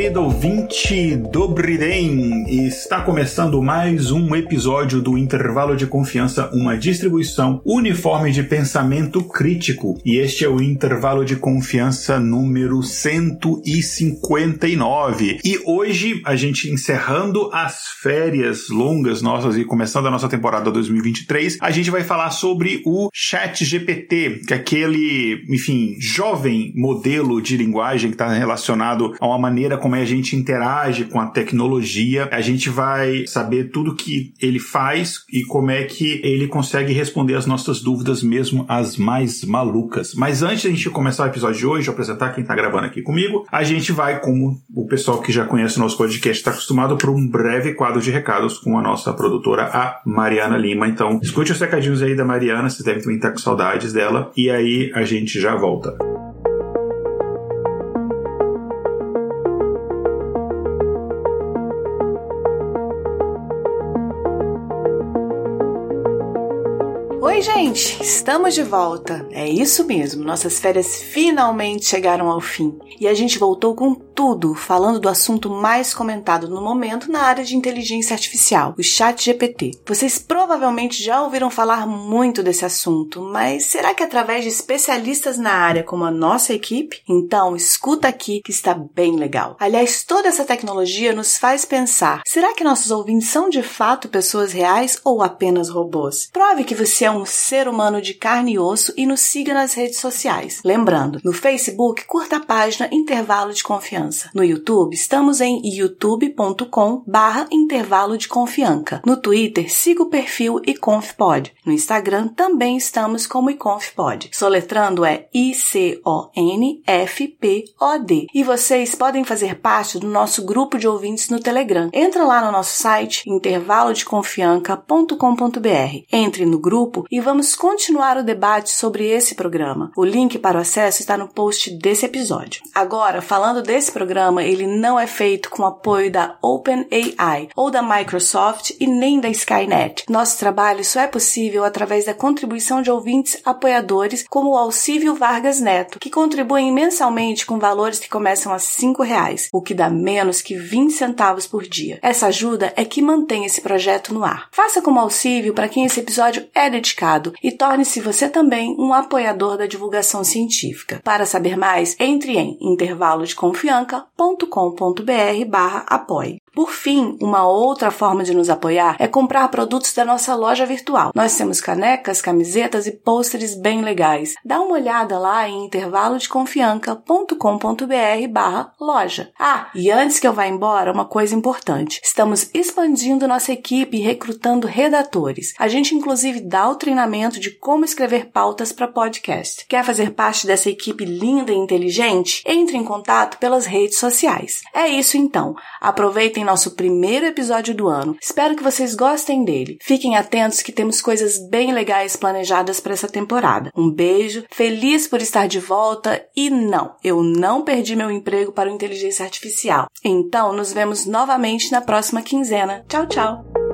Querido ouvinte Dobriden, está começando mais um episódio do Intervalo de Confiança, uma distribuição uniforme de pensamento crítico. E este é o Intervalo de Confiança número 159. E hoje, a gente encerrando as férias longas nossas e começando a nossa temporada 2023, a gente vai falar sobre o Chat GPT, que é aquele, enfim, jovem modelo de linguagem que está relacionado a uma maneira como a gente interage com a tecnologia. A gente vai saber tudo que ele faz e como é que ele consegue responder as nossas dúvidas, mesmo as mais malucas. Mas antes de a gente começar o episódio de hoje, apresentar quem está gravando aqui comigo, a gente vai, como o pessoal que já conhece o nosso podcast está acostumado, por um breve quadro de recados com a nossa produtora, a Mariana Lima. Então, escute os recadinhos aí da Mariana, vocês devem também estar com saudades dela, e aí a gente já volta. Gente! Estamos de volta. É isso mesmo, nossas férias finalmente chegaram ao fim. E a gente voltou com tudo, falando do assunto mais comentado no momento na área de inteligência artificial, o Chat GPT. Vocês provavelmente já ouviram falar muito desse assunto, mas será que através de especialistas na área como a nossa equipe? Então, escuta aqui que está bem legal. Aliás, toda essa tecnologia nos faz pensar: será que nossos ouvintes são de fato pessoas reais ou apenas robôs? Prove que você é um ser humano de carne e osso e nos siga nas redes sociais. Lembrando, no Facebook, curta a página Intervalo de Confiança. No YouTube, estamos em youtube.com barra intervalo de confiança. No Twitter, siga o perfil iconfpod. No Instagram, também estamos como iconfpod. Soletrando é I-C-O-N-F-P-O-D. E vocês podem fazer parte do nosso grupo de ouvintes no Telegram. Entra lá no nosso site intervalodeconfianca.com.br. Entre no grupo e vamos continuar o debate sobre esse programa. O link para o acesso está no post desse episódio. Agora, falando desse programa, ele não é feito com apoio da OpenAI ou da Microsoft e nem da Skynet. Nosso trabalho só é possível através da contribuição de ouvintes apoiadores como o Alcívio Vargas Neto, que contribuem mensalmente com valores que começam a R$ reais, o que dá menos que 20 centavos por dia. Essa ajuda é que mantém esse projeto no ar. Faça como Alcívio para quem esse episódio é dedicado e torne-se você também um apoiador da divulgação científica. Para saber mais, entre em intervalodeconfianca.com.br barra apoie. Por fim, uma outra forma de nos apoiar é comprar produtos da nossa loja virtual. Nós temos canecas, camisetas e pôsteres bem legais. Dá uma olhada lá em intervalodeconfianca.com.br barra loja. Ah, e antes que eu vá embora, uma coisa importante. Estamos expandindo nossa equipe e recrutando redatores. A gente inclusive dá o treinamento de como escrever pautas para podcast. Quer fazer parte dessa equipe linda e inteligente? Entre em contato pelas redes sociais. É isso então. Aproveitem nosso primeiro episódio do ano. Espero que vocês gostem dele. Fiquem atentos que temos coisas bem legais planejadas para essa temporada. Um beijo, feliz por estar de volta e não, eu não perdi meu emprego para o inteligência artificial. Então, nos vemos novamente na próxima quinzena. Tchau, tchau!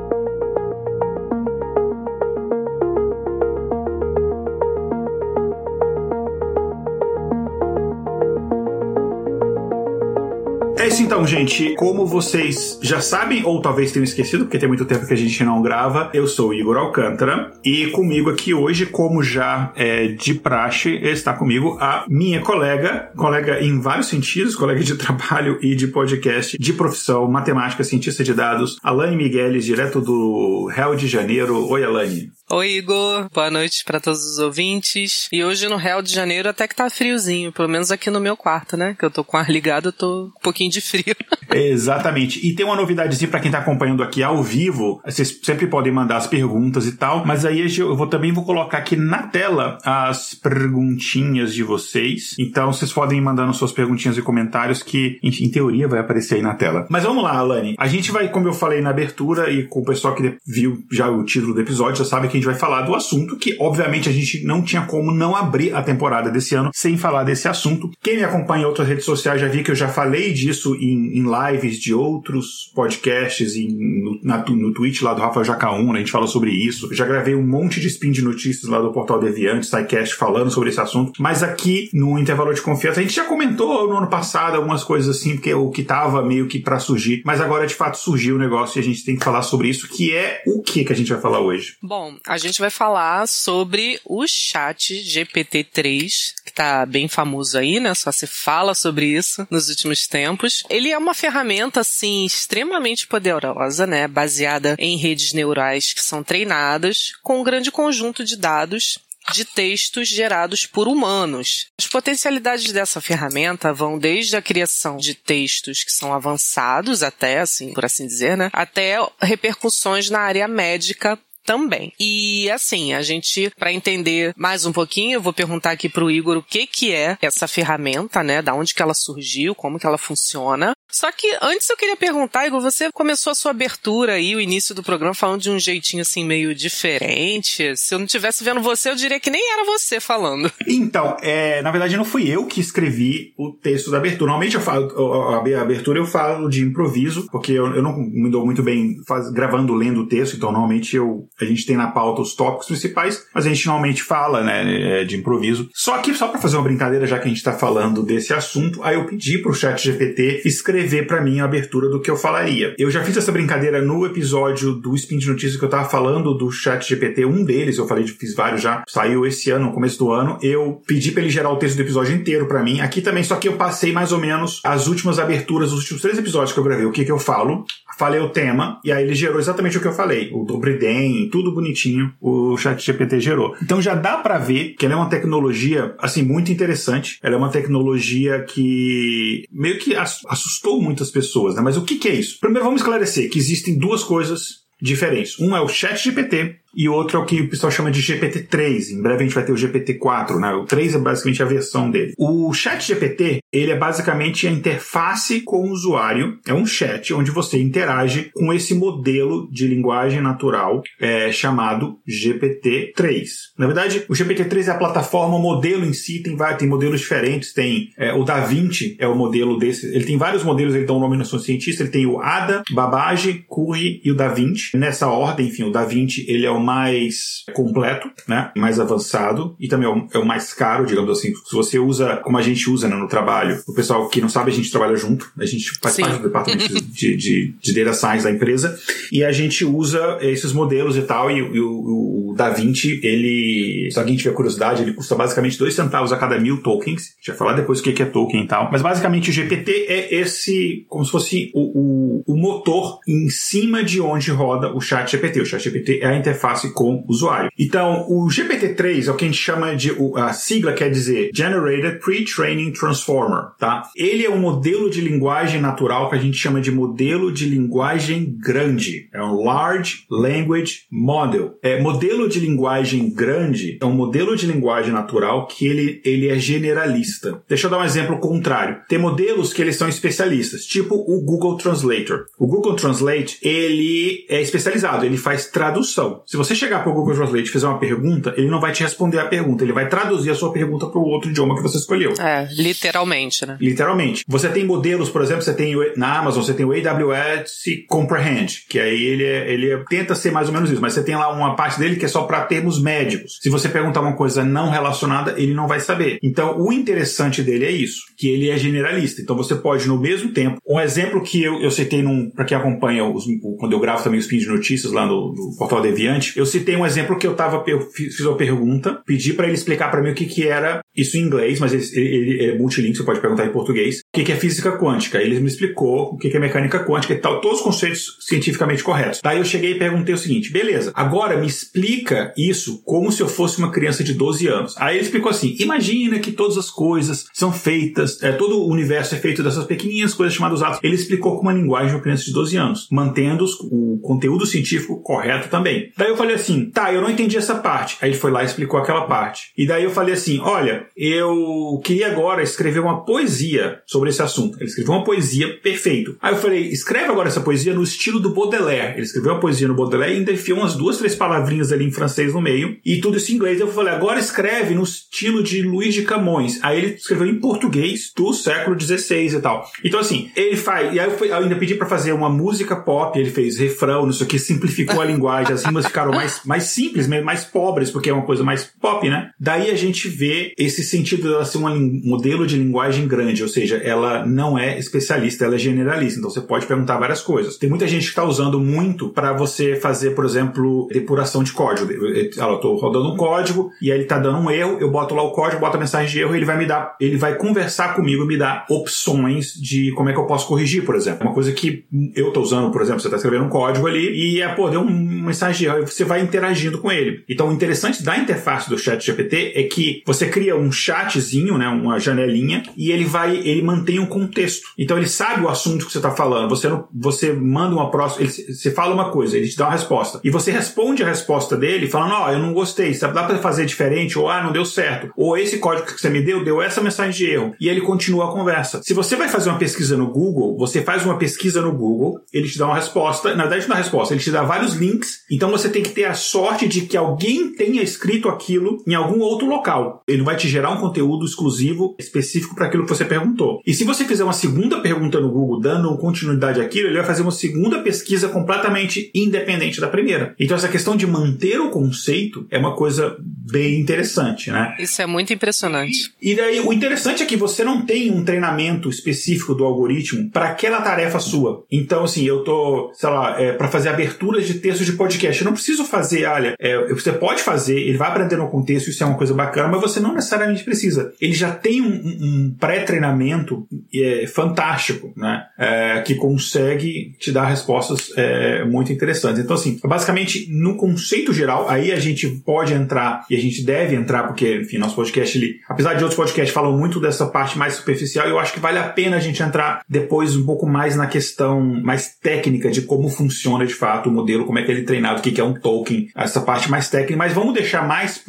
É isso então, gente. Como vocês já sabem, ou talvez tenham esquecido, porque tem muito tempo que a gente não grava, eu sou Igor Alcântara e comigo aqui hoje, como já é de praxe, está comigo a minha colega, colega em vários sentidos, colega de trabalho e de podcast, de profissão, matemática, cientista de dados, Alane Migueles, direto do Rio de Janeiro. Oi, Alane. Oi, Igor. Boa noite para todos os ouvintes. E hoje no Real de Janeiro até que tá friozinho, pelo menos aqui no meu quarto, né? Que eu tô com ar ligado, eu tô um pouquinho de frio. Exatamente. E tem uma novidadezinha para quem tá acompanhando aqui ao vivo. Vocês sempre podem mandar as perguntas e tal, mas aí eu vou também vou colocar aqui na tela as perguntinhas de vocês. Então vocês podem ir mandando suas perguntinhas e comentários que, em teoria, vai aparecer aí na tela. Mas vamos lá, Alane. A gente vai, como eu falei na abertura e com o pessoal que viu já o título do episódio, já sabe que a gente vai falar do assunto que, obviamente, a gente não tinha como não abrir a temporada desse ano sem falar desse assunto. Quem me acompanha em outras redes sociais já vi que eu já falei disso em, em lives de outros podcasts, em, no, na, no Twitch lá do Rafael Jacaúna, a gente falou sobre isso. Já gravei um monte de spin de notícias lá do Portal Deviante, SciCast, falando sobre esse assunto. Mas aqui, no intervalo de confiança, a gente já comentou no ano passado algumas coisas assim, porque o que tava meio que para surgir, mas agora de fato surgiu o negócio e a gente tem que falar sobre isso, que é o que que a gente vai falar hoje? Bom, a gente vai falar sobre o chat GPT-3, que tá bem famoso aí, né? Só se fala sobre isso nos últimos tempos. Ele é uma ferramenta, assim, extremamente poderosa, né? Baseada em redes neurais que são treinadas com um grande conjunto de dados de textos gerados por humanos. As potencialidades dessa ferramenta vão desde a criação de textos que são avançados até, assim, por assim dizer, né, até repercussões na área médica também. E assim, a gente, para entender mais um pouquinho, eu vou perguntar aqui pro Igor o que que é essa ferramenta, né? Da onde que ela surgiu, como que ela funciona. Só que antes eu queria perguntar, Igor, você começou a sua abertura aí, o início do programa, falando de um jeitinho assim meio diferente. Se eu não tivesse vendo você, eu diria que nem era você falando. Então, é, na verdade não fui eu que escrevi o texto da abertura. Normalmente eu falo, a abertura eu falo de improviso, porque eu, eu não me dou muito bem faz, gravando, lendo o texto, então normalmente eu a gente tem na pauta os tópicos principais, mas a gente normalmente fala, né, é, de improviso. Só que, só para fazer uma brincadeira, já que a gente tá falando desse assunto, aí eu pedi pro chat GPT escrever para mim a abertura do que eu falaria. Eu já fiz essa brincadeira no episódio do Spin de Notícias que eu tava falando do chat GPT, um deles, eu falei, fiz vários já, saiu esse ano, no começo do ano, eu pedi para ele gerar o texto do episódio inteiro para mim. Aqui também, só que eu passei mais ou menos as últimas aberturas, os últimos três episódios que eu gravei, o que que eu falo, falei o tema, e aí ele gerou exatamente o que eu falei, o Dobriden, tudo bonitinho o chat GPT gerou. Então já dá para ver que ela é uma tecnologia, assim, muito interessante. Ela é uma tecnologia que meio que assustou muitas pessoas, né? Mas o que, que é isso? Primeiro vamos esclarecer que existem duas coisas diferentes. Um é o chat GPT, e outro é o que o pessoal chama de GPT-3. Em breve a gente vai ter o GPT-4, né? O 3 é basicamente a versão dele. O chat GPT, ele é basicamente a interface com o usuário. É um chat onde você interage com esse modelo de linguagem natural é, chamado GPT-3. Na verdade, o GPT-3 é a plataforma, o modelo em si tem, vários, tem modelos diferentes. Tem é, o DaVinci é o modelo desse. Ele tem vários modelos, ele dá um nome na sua cientista. Ele tem o Ada, Babbage, Curry e o DaVinci. Nessa ordem, enfim, o DaVinci ele é o mais completo, né? Mais avançado e também é o, é o, mais caro, digamos assim. Se você usa, como a gente usa né, no trabalho, o pessoal que não sabe, a gente trabalha junto, a gente faz Sim. parte do departamento de, de, de data science da empresa e a gente usa esses modelos e tal. E, e o, o DaVinci, ele, se alguém tiver curiosidade, ele custa basicamente dois centavos a cada mil tokens. A gente vai falar depois o que é token e tal. Mas basicamente o GPT é esse, como se fosse o, o, o motor em cima de onde roda o chat GPT. O chat GPT é a interface interface com o usuário. Então, o GPT-3 é o que a gente chama de, a sigla quer dizer Generated Pre-Training Transformer, tá? Ele é um modelo de linguagem natural que a gente chama de modelo de linguagem grande. É um Large Language Model. É, modelo de linguagem grande é um modelo de linguagem natural que ele, ele é generalista. Deixa eu dar um exemplo contrário. Tem modelos que eles são especialistas, tipo o Google Translator. O Google Translate, ele é especializado, ele faz tradução. Se você você chegar para o Google Translate e fizer uma pergunta, ele não vai te responder a pergunta, ele vai traduzir a sua pergunta para o outro idioma que você escolheu. É, literalmente, né? Literalmente. Você tem modelos, por exemplo, você tem na Amazon, você tem o AWS Comprehend, que aí ele, é, ele é, tenta ser mais ou menos isso, mas você tem lá uma parte dele que é só para termos médicos. Se você perguntar uma coisa não relacionada, ele não vai saber. Então, o interessante dele é isso, que ele é generalista. Então, você pode, no mesmo tempo, um exemplo que eu, eu citei para quem acompanha os, quando eu gravo também os pins de notícias lá no, no Portal Deviante, eu citei um exemplo que eu tava, eu fiz uma pergunta, pedi para ele explicar para mim o que que era isso em inglês, mas ele, ele, é multilingüe, você pode perguntar em português. O que é física quântica? Ele me explicou o que é mecânica quântica e tal, todos os conceitos cientificamente corretos. Daí eu cheguei e perguntei o seguinte: beleza, agora me explica isso como se eu fosse uma criança de 12 anos. Aí ele explicou assim: imagina que todas as coisas são feitas, é, todo o universo é feito dessas pequenininhas coisas chamadas atos. Ele explicou com uma linguagem de uma criança de 12 anos, mantendo o conteúdo científico correto também. Daí eu falei assim: tá, eu não entendi essa parte. Aí ele foi lá e explicou aquela parte. E daí eu falei assim: olha, eu queria agora escrever uma poesia sobre esse assunto. Ele escreveu uma poesia perfeito. Aí eu falei: escreve agora essa poesia no estilo do Baudelaire. Ele escreveu uma poesia no Baudelaire e ainda enfiou umas duas, três palavrinhas ali em francês no meio. E tudo isso em inglês. Eu falei: agora escreve no estilo de Luiz de Camões. Aí ele escreveu em português do século XVI e tal. Então, assim, ele faz. E aí eu, fui, eu ainda pedi para fazer uma música pop. Ele fez refrão, não sei o que, simplificou a linguagem. As rimas ficaram mais, mais simples, mais pobres, porque é uma coisa mais pop, né? Daí a gente vê esse sentido dela ser um modelo de linguagem grande, ou seja, ela não é especialista, ela é generalista. Então você pode perguntar várias coisas. Tem muita gente que está usando muito para você fazer, por exemplo, depuração de código. Eu estou rodando um código e aí ele está dando um erro, eu boto lá o código, boto a mensagem de erro ele vai me dar, ele vai conversar comigo e me dar opções de como é que eu posso corrigir, por exemplo. Uma coisa que eu estou usando, por exemplo, você está escrevendo um código ali e, é, pô, deu uma mensagem de erro, você vai interagindo com ele. Então, o interessante da interface do chat GPT é que você cria um chatzinho, né, uma janelinha, e ele vai, ele mantém um contexto. Então, ele sabe o assunto que você está falando. Você não, você manda uma próxima, ele, você fala uma coisa, ele te dá uma resposta. E você responde a resposta dele falando, ó, oh, eu não gostei, dá para fazer diferente, ou ah, não deu certo, ou esse código que você me deu deu essa mensagem de erro. E ele continua a conversa. Se você vai fazer uma pesquisa no Google, você faz uma pesquisa no Google, ele te dá uma resposta, na verdade não dá resposta, ele te dá vários links, então você tem que ter a sorte de que alguém tenha escrito aquilo em algum outro local. Ele vai te gerar um conteúdo exclusivo, específico para aquilo que você perguntou. E se você fizer uma segunda pergunta no Google, dando continuidade àquilo, ele vai fazer uma segunda pesquisa completamente independente da primeira. Então essa questão de manter o conceito é uma coisa bem interessante, né? Isso é muito impressionante. E, e daí o interessante é que você não tem um treinamento específico do algoritmo para aquela tarefa sua. Então assim, eu tô, sei lá, é, para fazer aberturas de textos de podcast, eu não preciso fazer, olha, é, você pode fazer, ele vai aprender no contexto, isso é uma coisa bacana, mas você não necessariamente precisa. Ele já tem um, um pré-treinamento é, fantástico, né? É, que consegue te dar respostas é, muito interessantes. Então, assim, basicamente, no conceito geral, aí a gente pode entrar e a gente deve entrar, porque, enfim, nosso podcast, ele, apesar de outros podcasts falam muito dessa parte mais superficial, eu acho que vale a pena a gente entrar depois um pouco mais na questão mais técnica de como funciona de fato o modelo, como é que ele é treinado, o que é um token, essa parte mais técnica, mas vamos deixar mais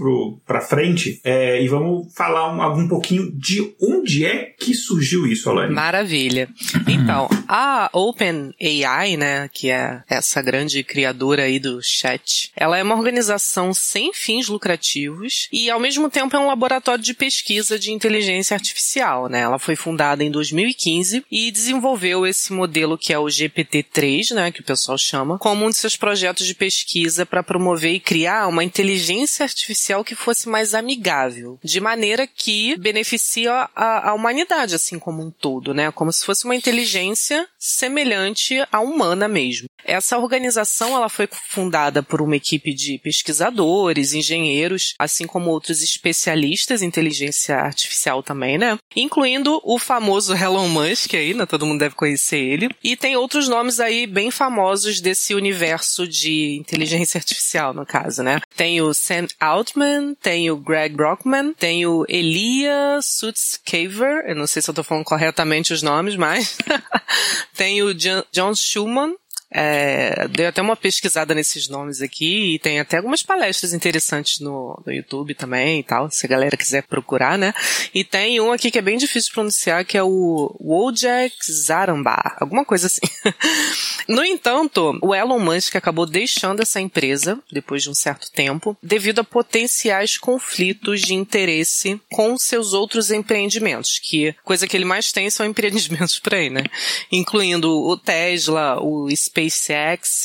para frente é, e vamos falar um, um pouquinho de onde é que surgiu isso, Alane. Maravilha. Então, a OpenAI, né, que é essa grande criadora aí do chat, ela é uma organização sem fins lucrativos e ao mesmo tempo é um laboratório de pesquisa de inteligência artificial, né? Ela foi fundada em 2015 e desenvolveu esse modelo que é o GPT-3, né, que o pessoal chama, como um de seus projetos de pesquisa para promover e criar uma inteligência artificial que fosse mais amigável, de maneira que beneficia a, a humanidade assim como um todo, né? Como se fosse uma inteligência semelhante à humana mesmo. Essa organização ela foi fundada por uma equipe de pesquisadores, engenheiros, assim como outros especialistas em inteligência artificial também, né? Incluindo o famoso Elon Musk aí, né? Todo mundo deve conhecer ele. E tem outros nomes aí bem famosos desse universo de inteligência artificial, no caso, né? Tem o Sam Altman, tem o Greg Brockman, tem o Elia Sutskever, eu não sei se eu tô falando corretamente os nomes, mas tem o John Schumann, é, dei até uma pesquisada nesses nomes aqui e tem até algumas palestras interessantes no, no YouTube também e tal, se a galera quiser procurar, né? E tem um aqui que é bem difícil de pronunciar, que é o Wojciech Zaramba, alguma coisa assim. no entanto, o Elon Musk acabou deixando essa empresa depois de um certo tempo, devido a potenciais conflitos de interesse com seus outros empreendimentos, que coisa que ele mais tem são empreendimentos por aí, né? Incluindo o Tesla, o.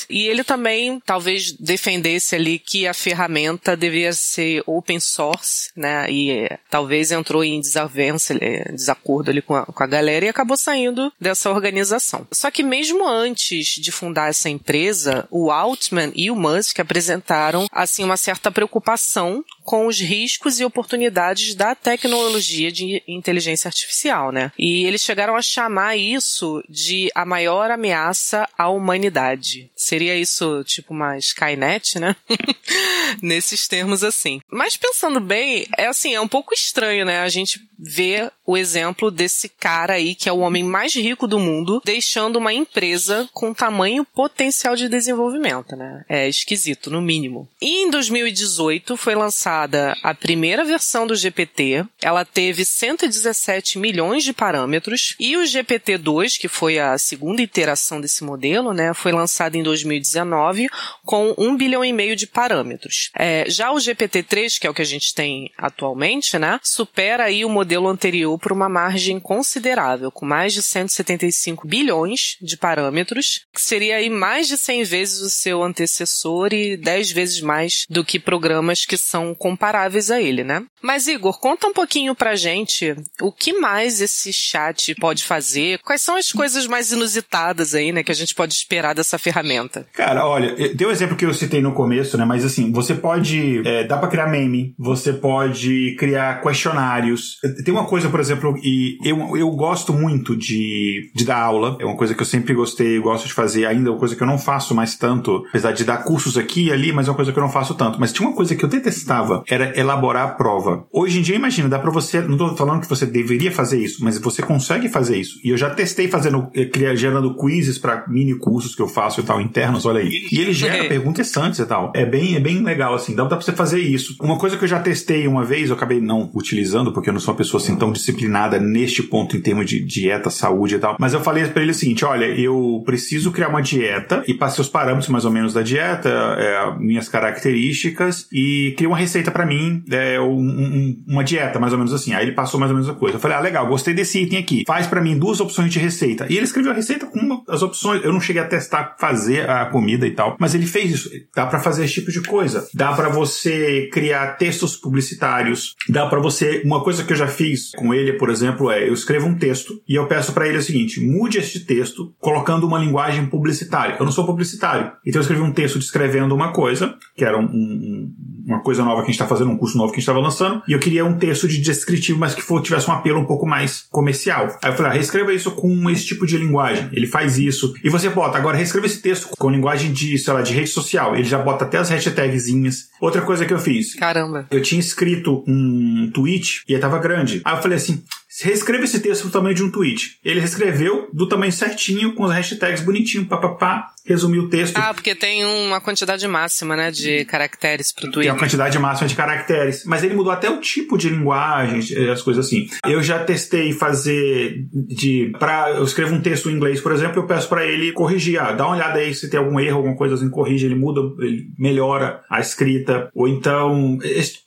E ele também talvez defendesse ali que a ferramenta devia ser open source, né? E talvez entrou em desavença, desacordo ali com a, com a galera e acabou saindo dessa organização. Só que mesmo antes de fundar essa empresa, o Altman e o Musk apresentaram assim uma certa preocupação com os riscos e oportunidades da tecnologia de inteligência artificial, né? E eles chegaram a chamar isso de a maior ameaça à humanidade. Seria isso tipo uma Skynet, né? Nesses termos assim. Mas pensando bem, é assim, é um pouco estranho, né? A gente ver o exemplo desse cara aí, que é o homem mais rico do mundo, deixando uma empresa com tamanho potencial de desenvolvimento, né? É esquisito, no mínimo. E em 2018 foi lançada a primeira versão do GPT. Ela teve 117 milhões de parâmetros. E o GPT-2, que foi a segunda iteração desse modelo, né? Foi lançado em 2019 com 1 bilhão e meio de parâmetros. É, já o GPT-3, que é o que a gente tem atualmente, né? Supera aí o modelo anterior por uma margem considerável, com mais de 175 bilhões de parâmetros, que seria aí mais de 100 vezes o seu antecessor e 10 vezes mais do que programas que são comparáveis a ele, né? Mas Igor, conta um pouquinho pra gente o que mais esse chat pode fazer, quais são as coisas mais inusitadas aí, né, que a gente pode esperar dessa ferramenta. Cara, olha, deu o exemplo que eu citei no começo, né, mas assim, você pode, é, dá pra criar meme, você pode criar questionários. Tem uma coisa, por exemplo, e eu, eu gosto muito de, de dar aula, é uma coisa que eu sempre gostei, gosto de fazer, ainda é uma coisa que eu não faço mais tanto, apesar de dar cursos aqui e ali, mas é uma coisa que eu não faço tanto. Mas tinha uma coisa que eu detestava, era elaborar a prova. Hoje em dia, imagina, dá pra você, não tô falando que você deveria fazer isso, mas você consegue fazer isso. E eu já testei fazendo, eh, gerando quizzes para mini cursos que eu faço e tal, internos, olha aí. E ele gera perguntas antes e tal. É bem, é bem legal, assim, dá pra você fazer isso. Uma coisa que eu já testei uma vez, eu acabei não utilizando, porque eu não sou uma pessoa assim tão disciplinada neste ponto em termos de dieta, saúde e tal. Mas eu falei para ele o seguinte: olha, eu preciso criar uma dieta e passei os parâmetros mais ou menos da dieta, é, minhas características e criei uma receita para mim, é, um, um, uma dieta mais ou menos assim. Aí ele passou mais ou menos a coisa. Eu falei, ah, legal, gostei desse item aqui. Faz para mim duas opções de receita. E ele escreveu a receita com uma, as opções. Eu não cheguei a testar fazer a comida e tal, mas ele fez isso. Dá para fazer esse tipo de coisa. Dá para você criar textos publicitários. Dá para você. Uma coisa que eu já fiz com ele, por exemplo, é eu escrevo um texto e eu peço para ele o seguinte: mude este texto colocando uma linguagem publicitária. Eu não sou publicitário. Então eu escrevi um texto descrevendo uma coisa, que era um, um, uma coisa nova que a gente está fazendo, um curso novo que a gente estava lançando, e eu queria um texto de descritivo, mas que for, tivesse um apelo um pouco mais comercial. Aí eu falei, ah, reescreva isso com esse tipo de linguagem. Ele faz isso. E você bota, agora reescreva esse texto com linguagem de, sei lá, de rede social. Ele já bota até as hashtagzinhas. Outra coisa que eu fiz. Caramba. Eu tinha escrito um tweet e ele tava grande. Aí eu falei assim, listen, reescreva esse texto do tamanho de um tweet. Ele reescreveu do tamanho certinho, com as hashtags bonitinho, papapá, resumiu o texto. Ah, porque tem uma quantidade máxima, né, de caracteres pro tweet. Tem uma quantidade máxima de caracteres. Mas ele mudou até o tipo de linguagem, as coisas assim. Eu já testei fazer de... Pra, eu escrevo um texto em inglês, por exemplo, eu peço para ele corrigir. Ah, dá uma olhada aí se tem algum erro, alguma coisa assim, corrige, ele muda, ele melhora a escrita. Ou então,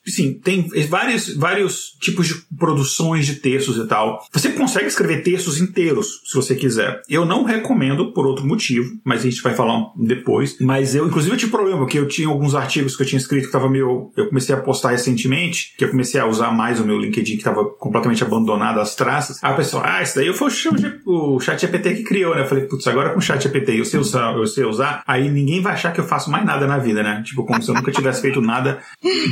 sim, tem vários, vários tipos de produções de textos e tal. Você consegue escrever textos inteiros, se você quiser. Eu não recomendo por outro motivo, mas a gente vai falar depois. Mas eu, inclusive, eu tive problema, porque eu tinha alguns artigos que eu tinha escrito que tava meio. Eu comecei a postar recentemente, que eu comecei a usar mais o meu LinkedIn, que estava completamente abandonado as traças. Aí a pessoa, ah, isso daí foi o chat GPT que criou, né? Eu falei, putz, agora com o chat GPT eu sei usar, eu sei usar, aí ninguém vai achar que eu faço mais nada na vida, né? Tipo, como se eu nunca tivesse feito nada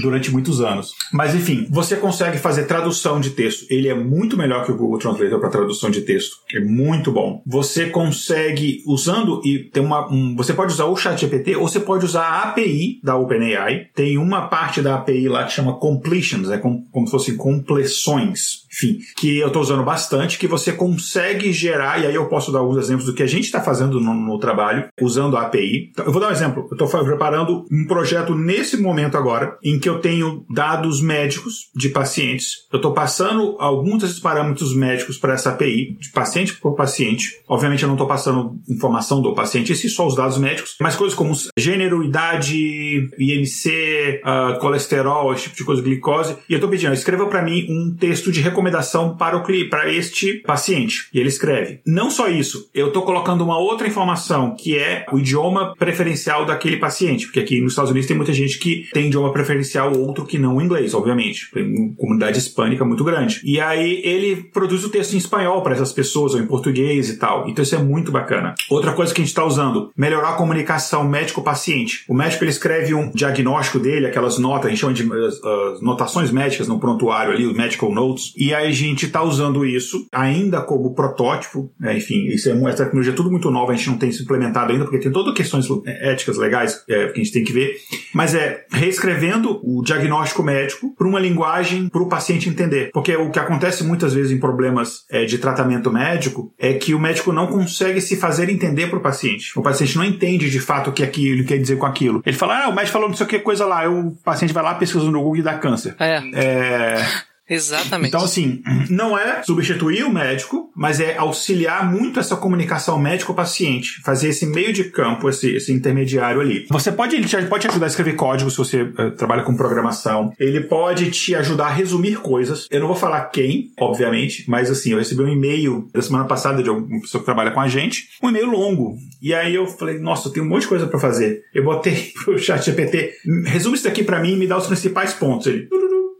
durante muitos anos. Mas enfim, você consegue fazer tradução de texto. Ele é muito melhor que o Google Translator para tradução de texto. É muito bom. Você consegue, usando e tem uma. Um, você pode usar o ChatGPT ou você pode usar a API da OpenAI. Tem uma parte da API lá que chama completions, é como, como se fossem compleções enfim, que eu estou usando bastante, que você consegue gerar, e aí eu posso dar alguns exemplos do que a gente está fazendo no, no, trabalho, usando a API. Então, eu vou dar um exemplo. Eu estou preparando um projeto nesse momento agora, em que eu tenho dados médicos de pacientes. Eu estou passando alguns desses parâmetros médicos para essa API, de paciente por paciente. Obviamente eu não estou passando informação do paciente, esse só os dados médicos, mas coisas como gênero, idade, IMC, uh, ah, colesterol, esse tipo de coisa, glicose. E eu estou pedindo, escreva para mim um texto de recomendação recomendação para, o, para este paciente. E ele escreve. Não só isso, eu estou colocando uma outra informação que é o idioma preferencial daquele paciente, porque aqui nos Estados Unidos tem muita gente que tem idioma preferencial outro que não o inglês, obviamente. Tem uma comunidade hispânica muito grande. E aí ele produz o texto em espanhol para essas pessoas, ou em português e tal. Então isso é muito bacana. Outra coisa que a gente está usando, melhorar a comunicação médico-paciente. O médico ele escreve um diagnóstico dele, aquelas notas, a gente chama de uh, notações médicas no prontuário ali, os medical notes, e aí a gente está usando isso ainda como protótipo, né? enfim, isso é, essa tecnologia é tudo muito nova, a gente não tem implementado ainda, porque tem todas questões éticas legais é, que a gente tem que ver, mas é reescrevendo o diagnóstico médico para uma linguagem para o paciente entender, porque o que acontece muitas vezes em problemas é, de tratamento médico é que o médico não consegue se fazer entender para o paciente. O paciente não entende de fato o que aquilo quer dizer com aquilo. Ele fala, ah, o médico falou não sei o que coisa lá, o paciente vai lá, pesquisa no Google e dá câncer. É. é... Exatamente. Então, assim, não é substituir o médico, mas é auxiliar muito essa comunicação médico-paciente, fazer esse meio de campo, esse, esse intermediário ali. Você pode, ele pode te ajudar a escrever código se você uh, trabalha com programação. Ele pode te ajudar a resumir coisas. Eu não vou falar quem, obviamente, mas assim, eu recebi um e-mail da semana passada de uma pessoa que trabalha com a gente, um e-mail longo. E aí eu falei, nossa, eu tenho um monte de coisa para fazer. Eu botei pro chat GPT, resume isso daqui para mim e me dá os principais pontos. Ele,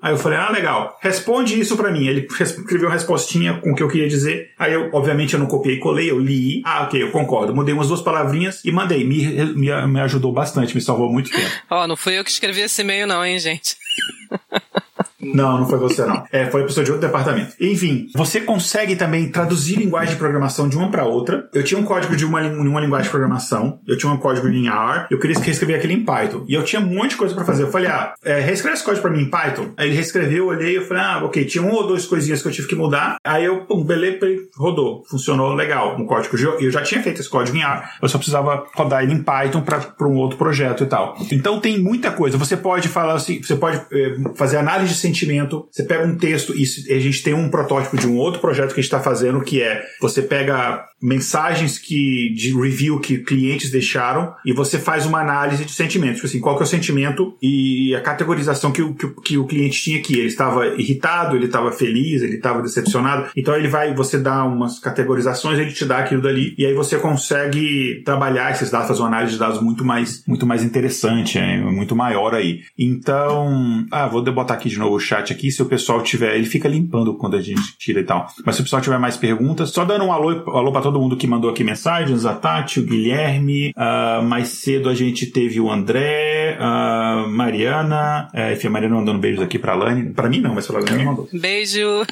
Aí eu falei, ah, legal, responde isso para mim. Ele escreveu uma respostinha com o que eu queria dizer. Aí eu, obviamente, eu não copiei e colei, eu li. Ah, ok, eu concordo. Mudei umas duas palavrinhas e mandei. Me, me, me ajudou bastante, me salvou muito tempo. Ó, oh, não fui eu que escrevi esse e-mail não, hein, gente? Não, não foi você não. É, foi a pessoa de outro departamento. Enfim, você consegue também traduzir linguagem de programação de uma para outra. Eu tinha um código de uma, uma linguagem de programação, eu tinha um código em R, eu queria reescrever aquele em Python. E eu tinha um monte de coisa para fazer. Eu falei, ah, é, reescreve esse código para mim em Python. Aí ele reescreveu, eu olhei, eu falei, ah, ok, tinha uma ou duas coisinhas que eu tive que mudar. Aí eu, pum, beleza, rodou. Funcionou legal no código. Eu já tinha feito esse código em R, eu só precisava rodar ele em Python para um outro projeto e tal. Então tem muita coisa. Você pode falar assim, você pode é, fazer análise de sentimento, você pega um texto e a gente tem um protótipo de um outro projeto que a gente está fazendo que é você pega mensagens que de review que clientes deixaram e você faz uma análise de sentimentos, tipo assim, qual que é o sentimento e a categorização que o, que, que o cliente tinha aqui. Ele estava irritado, ele estava feliz, ele estava decepcionado. Então ele vai, você dá umas categorizações, ele te dá aquilo dali e aí você consegue trabalhar esses dados, fazer uma análise de dados muito mais, muito mais interessante, muito maior aí. Então, ah, vou botar aqui de novo o chat aqui, se o pessoal tiver, ele fica limpando quando a gente tira e tal. Mas se o pessoal tiver mais perguntas, só dando um alô, alô para todo mundo que mandou aqui mensagens, a Tati, o Guilherme, uh, mais cedo a gente teve o André, a uh, Mariana, é, enfim, a Mariana mandando beijos aqui pra Lani, pra mim não, mas pra Lani mandou. Beijo!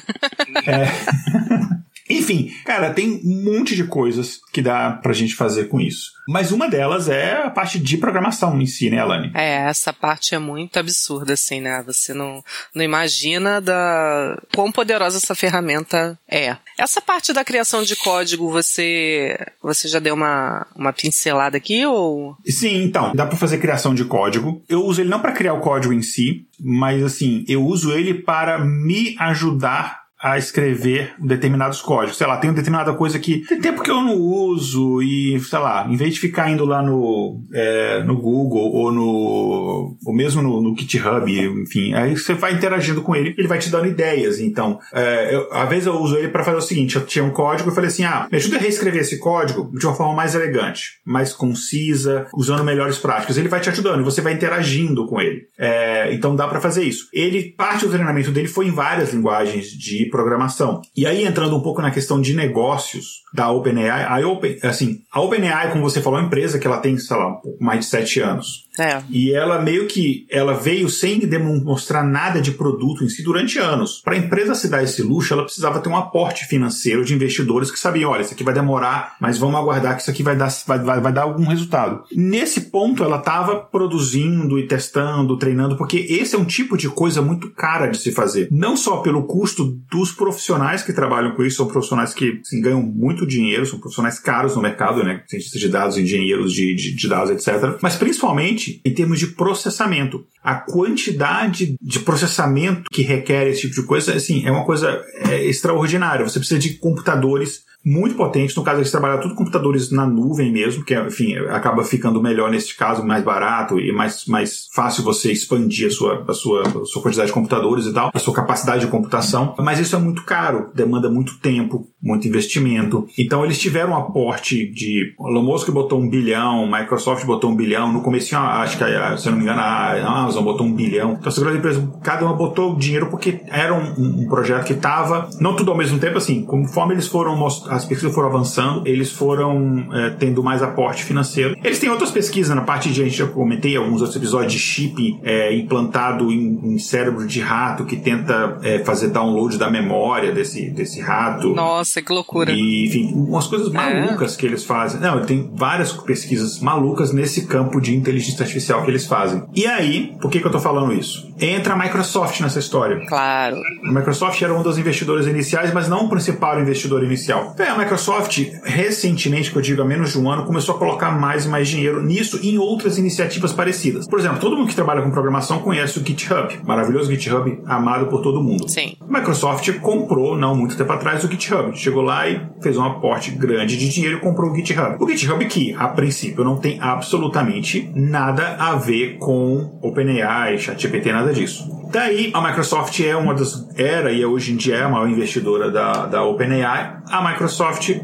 É. Enfim, cara, tem um monte de coisas que dá pra gente fazer com isso. Mas uma delas é a parte de programação em si, né, Alane? É, essa parte é muito absurda, assim, né? Você não, não imagina da quão poderosa essa ferramenta é. Essa parte da criação de código, você você já deu uma, uma pincelada aqui ou? Sim, então, dá para fazer criação de código. Eu uso ele não para criar o código em si, mas assim, eu uso ele para me ajudar a escrever determinados códigos. Sei lá, tem determinada coisa que tem tempo que eu não uso e, sei lá, em vez de ficar indo lá no, é, no Google ou no ou mesmo no, no, GitHub, enfim, aí você vai interagindo com ele, ele vai te dando ideias. Então, é, eu, às vezes eu uso ele para fazer o seguinte: eu tinha um código e falei assim, ah, me ajuda a reescrever esse código de uma forma mais elegante, mais concisa, usando melhores práticas. Ele vai te ajudando e você vai interagindo com ele. É, então dá para fazer isso. Ele parte do treinamento dele foi em várias linguagens de programação. E aí, entrando um pouco na questão de negócios da OpenAI, a Open, assim, a OpenAI, como você falou, é uma empresa que ela tem, sei lá, mais de sete anos. É. E ela meio que ela veio sem demonstrar nada de produto em si durante anos. Para a empresa se dar esse luxo, ela precisava ter um aporte financeiro de investidores que sabiam, olha, isso aqui vai demorar, mas vamos aguardar que isso aqui vai dar, vai, vai, vai dar algum resultado. Nesse ponto, ela estava produzindo e testando, treinando, porque esse é um tipo de coisa muito cara de se fazer. Não só pelo custo dos profissionais que trabalham com isso, são profissionais que assim, ganham muito dinheiro, são profissionais caros no mercado, né? Cientistas de dados, engenheiros de, de, de dados, etc. Mas principalmente em termos de processamento. A quantidade de processamento que requer esse tipo de coisa, assim, é uma coisa é, extraordinária. Você precisa de computadores muito potentes. No caso, eles trabalham tudo computadores na nuvem mesmo, que, enfim, acaba ficando melhor nesse caso, mais barato e mais, mais fácil você expandir a sua, a, sua, a sua quantidade de computadores e tal, a sua capacidade de computação. Mas isso é muito caro, demanda muito tempo, muito investimento. Então, eles tiveram um aporte de. Elon Musk botou um bilhão, Microsoft botou um bilhão. No começo, acho que, se eu não me engano, a Amazon botou um bilhão. Então, as grandes empresas, cada uma botou dinheiro porque era um, um projeto que estava, não tudo ao mesmo tempo, assim, conforme eles foram mostrando as pesquisas foram avançando, eles foram é, tendo mais aporte financeiro. Eles têm outras pesquisas na parte de, a gente já comentei alguns outros episódios de chip é, implantado em, em, cérebro de rato que tenta é, fazer download da memória desse, desse rato. Nossa, que loucura. E, enfim, umas coisas é. malucas que eles fazem. Não, tem várias pesquisas malucas nesse campo de inteligência artificial que eles fazem. E aí, por que, que eu tô falando isso? Entra a Microsoft nessa história. Claro. A Microsoft era um dos investidores iniciais, mas não o principal investidor inicial. É, a Microsoft, recentemente, que eu digo há menos de um ano, começou a colocar mais e mais dinheiro nisso e em outras iniciativas parecidas. Por exemplo, todo mundo que trabalha com programação conhece o GitHub, maravilhoso GitHub, amado por todo mundo. Sim. A Microsoft comprou, não muito tempo atrás, o GitHub. Chegou lá e fez um aporte grande de dinheiro e comprou o GitHub. O GitHub que, a princípio, não tem absolutamente nada a ver com OpenAI, ChatGPT, nada disso. Daí, a Microsoft é uma das, era e hoje em dia é a maior investidora da, da OpenAI. A Microsoft,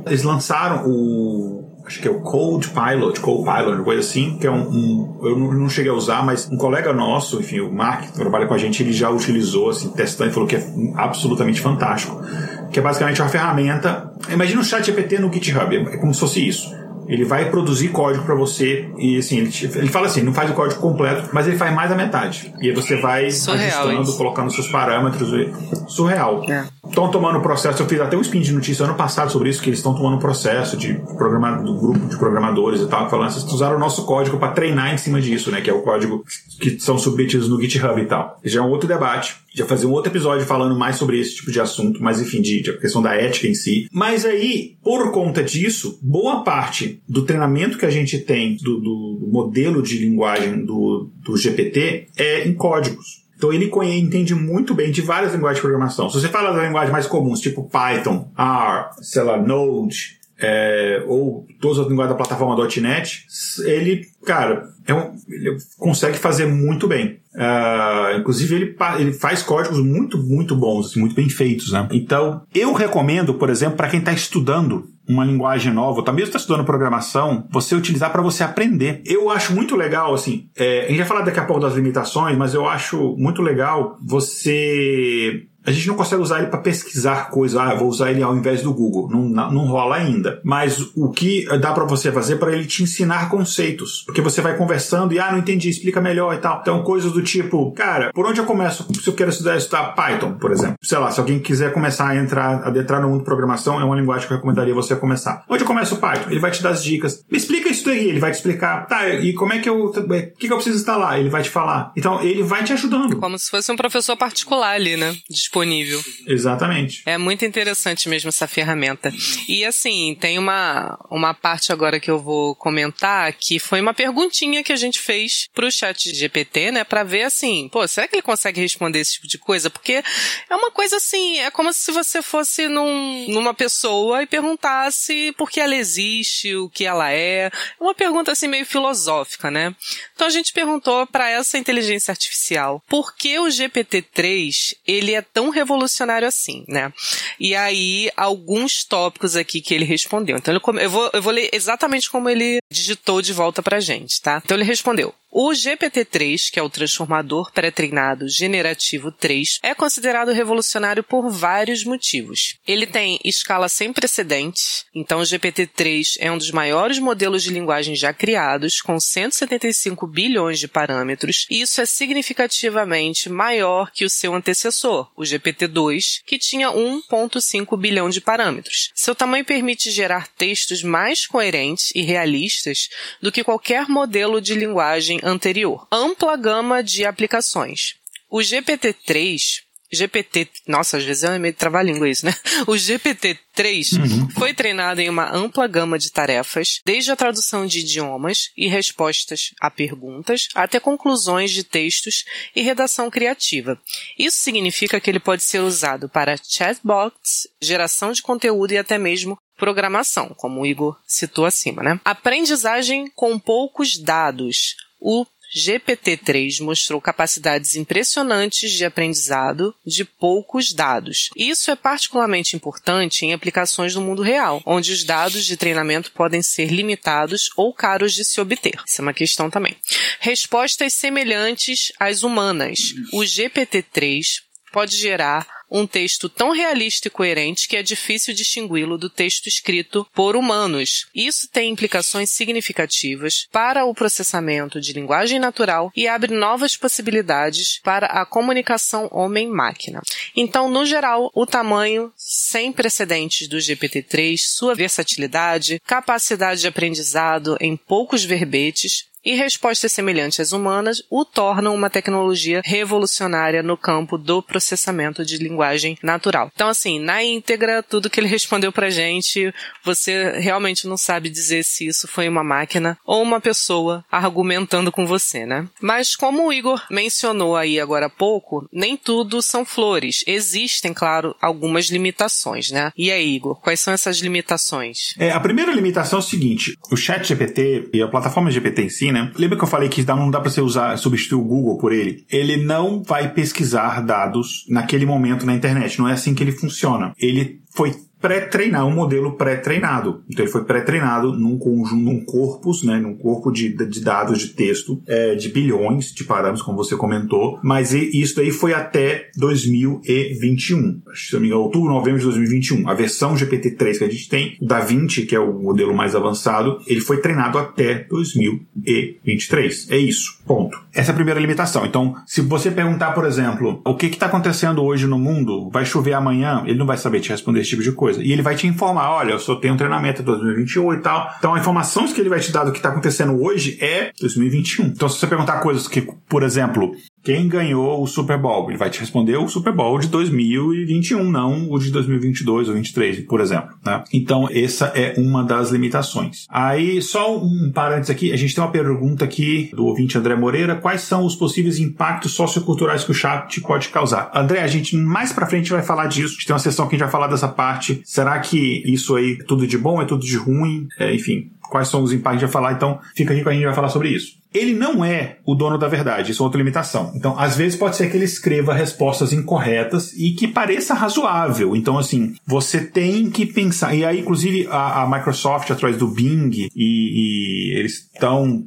eles lançaram o acho que é o Code Pilot, Code Pilot, uma coisa assim, que é um, um eu não, cheguei a usar, mas um colega nosso, enfim, o Mark, que trabalha com a gente, ele já utilizou, assim, testando e falou que é absolutamente fantástico. Que é basicamente uma ferramenta. Imagina um chat GPT no GitHub, é como se fosse isso ele vai produzir código para você e assim, ele, ele fala assim, não faz o código completo, mas ele faz mais da metade. E aí você vai Surreal, ajustando, colocando seus parâmetros. Surreal. Estão é. tomando o processo, eu fiz até um spin de notícia ano passado sobre isso, que eles estão tomando um processo de programa, do grupo de programadores e tal, falando, vocês usaram o nosso código para treinar em cima disso, né? Que é o código que são submetidos no GitHub e tal. Já é um outro debate já fazer um outro episódio falando mais sobre esse tipo de assunto, mas enfim, de, de questão da ética em si. Mas aí, por conta disso, boa parte do treinamento que a gente tem do, do modelo de linguagem do, do GPT é em códigos. Então ele entende muito bem de várias linguagens de programação. Se você fala das linguagens mais comuns, tipo Python, R, sei lá, Node, é, ou todas as linguagens da plataforma .NET, ele, cara, é um, ele consegue fazer muito bem. Uh, inclusive, ele, ele faz códigos muito, muito bons, assim, muito bem feitos, né? Então, eu recomendo, por exemplo, para quem está estudando uma linguagem nova, tá mesmo está estudando programação, você utilizar para você aprender. Eu acho muito legal, assim, é, a gente vai falar daqui a pouco das limitações, mas eu acho muito legal você a gente não consegue usar ele para pesquisar coisas. Ah, vou usar ele ao invés do Google. Não, não rola ainda. Mas o que dá para você fazer para ele te ensinar conceitos. Porque você vai conversando e, ah, não entendi, explica melhor e tal. Então, coisas do tipo, cara, por onde eu começo? Se eu quero estudar, estudar Python, por exemplo. Sei lá, se alguém quiser começar a entrar, a adentrar no mundo de programação, é uma linguagem que eu recomendaria você começar. Onde eu começo o Python? Ele vai te dar as dicas. Me explica isso daí. Ele vai te explicar, tá, e como é que eu. O que, que eu preciso instalar? Ele vai te falar. Então, ele vai te ajudando. Como se fosse um professor particular ali, né? disponível. Exatamente. É muito interessante mesmo essa ferramenta. E assim, tem uma, uma parte agora que eu vou comentar que foi uma perguntinha que a gente fez pro chat GPT, né, para ver assim, pô, será que ele consegue responder esse tipo de coisa? Porque é uma coisa assim, é como se você fosse num, numa pessoa e perguntasse por que ela existe, o que ela é. É uma pergunta assim meio filosófica, né? Então a gente perguntou para essa inteligência artificial, por que o GPT-3 ele é tão revolucionário assim, né? E aí, alguns tópicos aqui que ele respondeu. Então, eu, vou, eu vou ler exatamente como ele digitou de volta pra gente, tá? Então, ele respondeu: o GPT-3, que é o transformador pré-treinado generativo 3, é considerado revolucionário por vários motivos. Ele tem escala sem precedentes, então o GPT-3 é um dos maiores modelos de linguagem já criados, com 175 bilhões de parâmetros, e isso é significativamente maior que o seu antecessor, o GPT-2, que tinha 1.5 bilhão de parâmetros. Seu tamanho permite gerar textos mais coerentes e realistas do que qualquer modelo de linguagem anterior. Ampla gama de aplicações. O GPT-3 GPT, nossa, às vezes é meio trava-língua isso, né? O GPT-3 uhum. foi treinado em uma ampla gama de tarefas, desde a tradução de idiomas e respostas a perguntas, até conclusões de textos e redação criativa. Isso significa que ele pode ser usado para chatbots, geração de conteúdo e até mesmo programação, como o Igor citou acima, né? Aprendizagem com poucos dados. O GPT-3 mostrou capacidades impressionantes de aprendizado de poucos dados. Isso é particularmente importante em aplicações no mundo real, onde os dados de treinamento podem ser limitados ou caros de se obter. Isso é uma questão também. Respostas semelhantes às humanas. O GPT-3 pode gerar um texto tão realista e coerente que é difícil distingui-lo do texto escrito por humanos. Isso tem implicações significativas para o processamento de linguagem natural e abre novas possibilidades para a comunicação homem-máquina. Então, no geral, o tamanho sem precedentes do GPT-3, sua versatilidade, capacidade de aprendizado em poucos verbetes e respostas semelhantes às humanas o tornam uma tecnologia revolucionária no campo do processamento de linguagem natural. Então, assim, na íntegra, tudo que ele respondeu pra gente, você realmente não sabe dizer se isso foi uma máquina ou uma pessoa argumentando com você, né? Mas como o Igor mencionou aí agora há pouco, nem tudo são flores. Existem, claro, algumas limitações, né? E aí, Igor, quais são essas limitações? É, a primeira limitação é o seguinte, o chat GPT e a plataforma GPT em si, né? Lembra que eu falei que não dá para você usar, substituir o Google por ele? Ele não vai pesquisar dados naquele momento na internet. Não é assim que ele funciona. Ele foi pré-treinar, um modelo pré-treinado. Então ele foi pré-treinado num conjunto, num corpus, né, num corpo de, de dados de texto é, de bilhões de parâmetros, como você comentou, mas isso daí foi até 2021. Se não me engano, outubro, novembro de 2021. A versão GPT-3 que a gente tem, Da Vinci, que é o modelo mais avançado, ele foi treinado até 2023. É isso. Ponto. Essa é a primeira limitação. Então, se você perguntar, por exemplo, o que está acontecendo hoje no mundo, vai chover amanhã, ele não vai saber te responder esse tipo de coisa coisa. E ele vai te informar, olha, eu só tenho um treinamento em 2021 e tal. Então, a informação que ele vai te dar do que está acontecendo hoje é 2021. Então, se você perguntar coisas que, por exemplo, quem ganhou o Super Bowl? Ele vai te responder o Super Bowl de 2021, não o de 2022 ou 2023, por exemplo. Né? Então, essa é uma das limitações. Aí, só um parênteses aqui, a gente tem uma pergunta aqui do ouvinte André Moreira: quais são os possíveis impactos socioculturais que o chat pode causar? André, a gente mais pra frente vai falar disso. A gente tem uma sessão que a gente vai falar dessa parte. Será que isso aí é tudo de bom, é tudo de ruim? É, enfim, quais são os impactos, a gente vai falar, então fica aqui que a gente vai falar sobre isso ele não é o dono da verdade, isso é outra limitação. Então, às vezes pode ser que ele escreva respostas incorretas e que pareça razoável. Então, assim, você tem que pensar. E aí, inclusive, a, a Microsoft, através do Bing, e, e eles estão.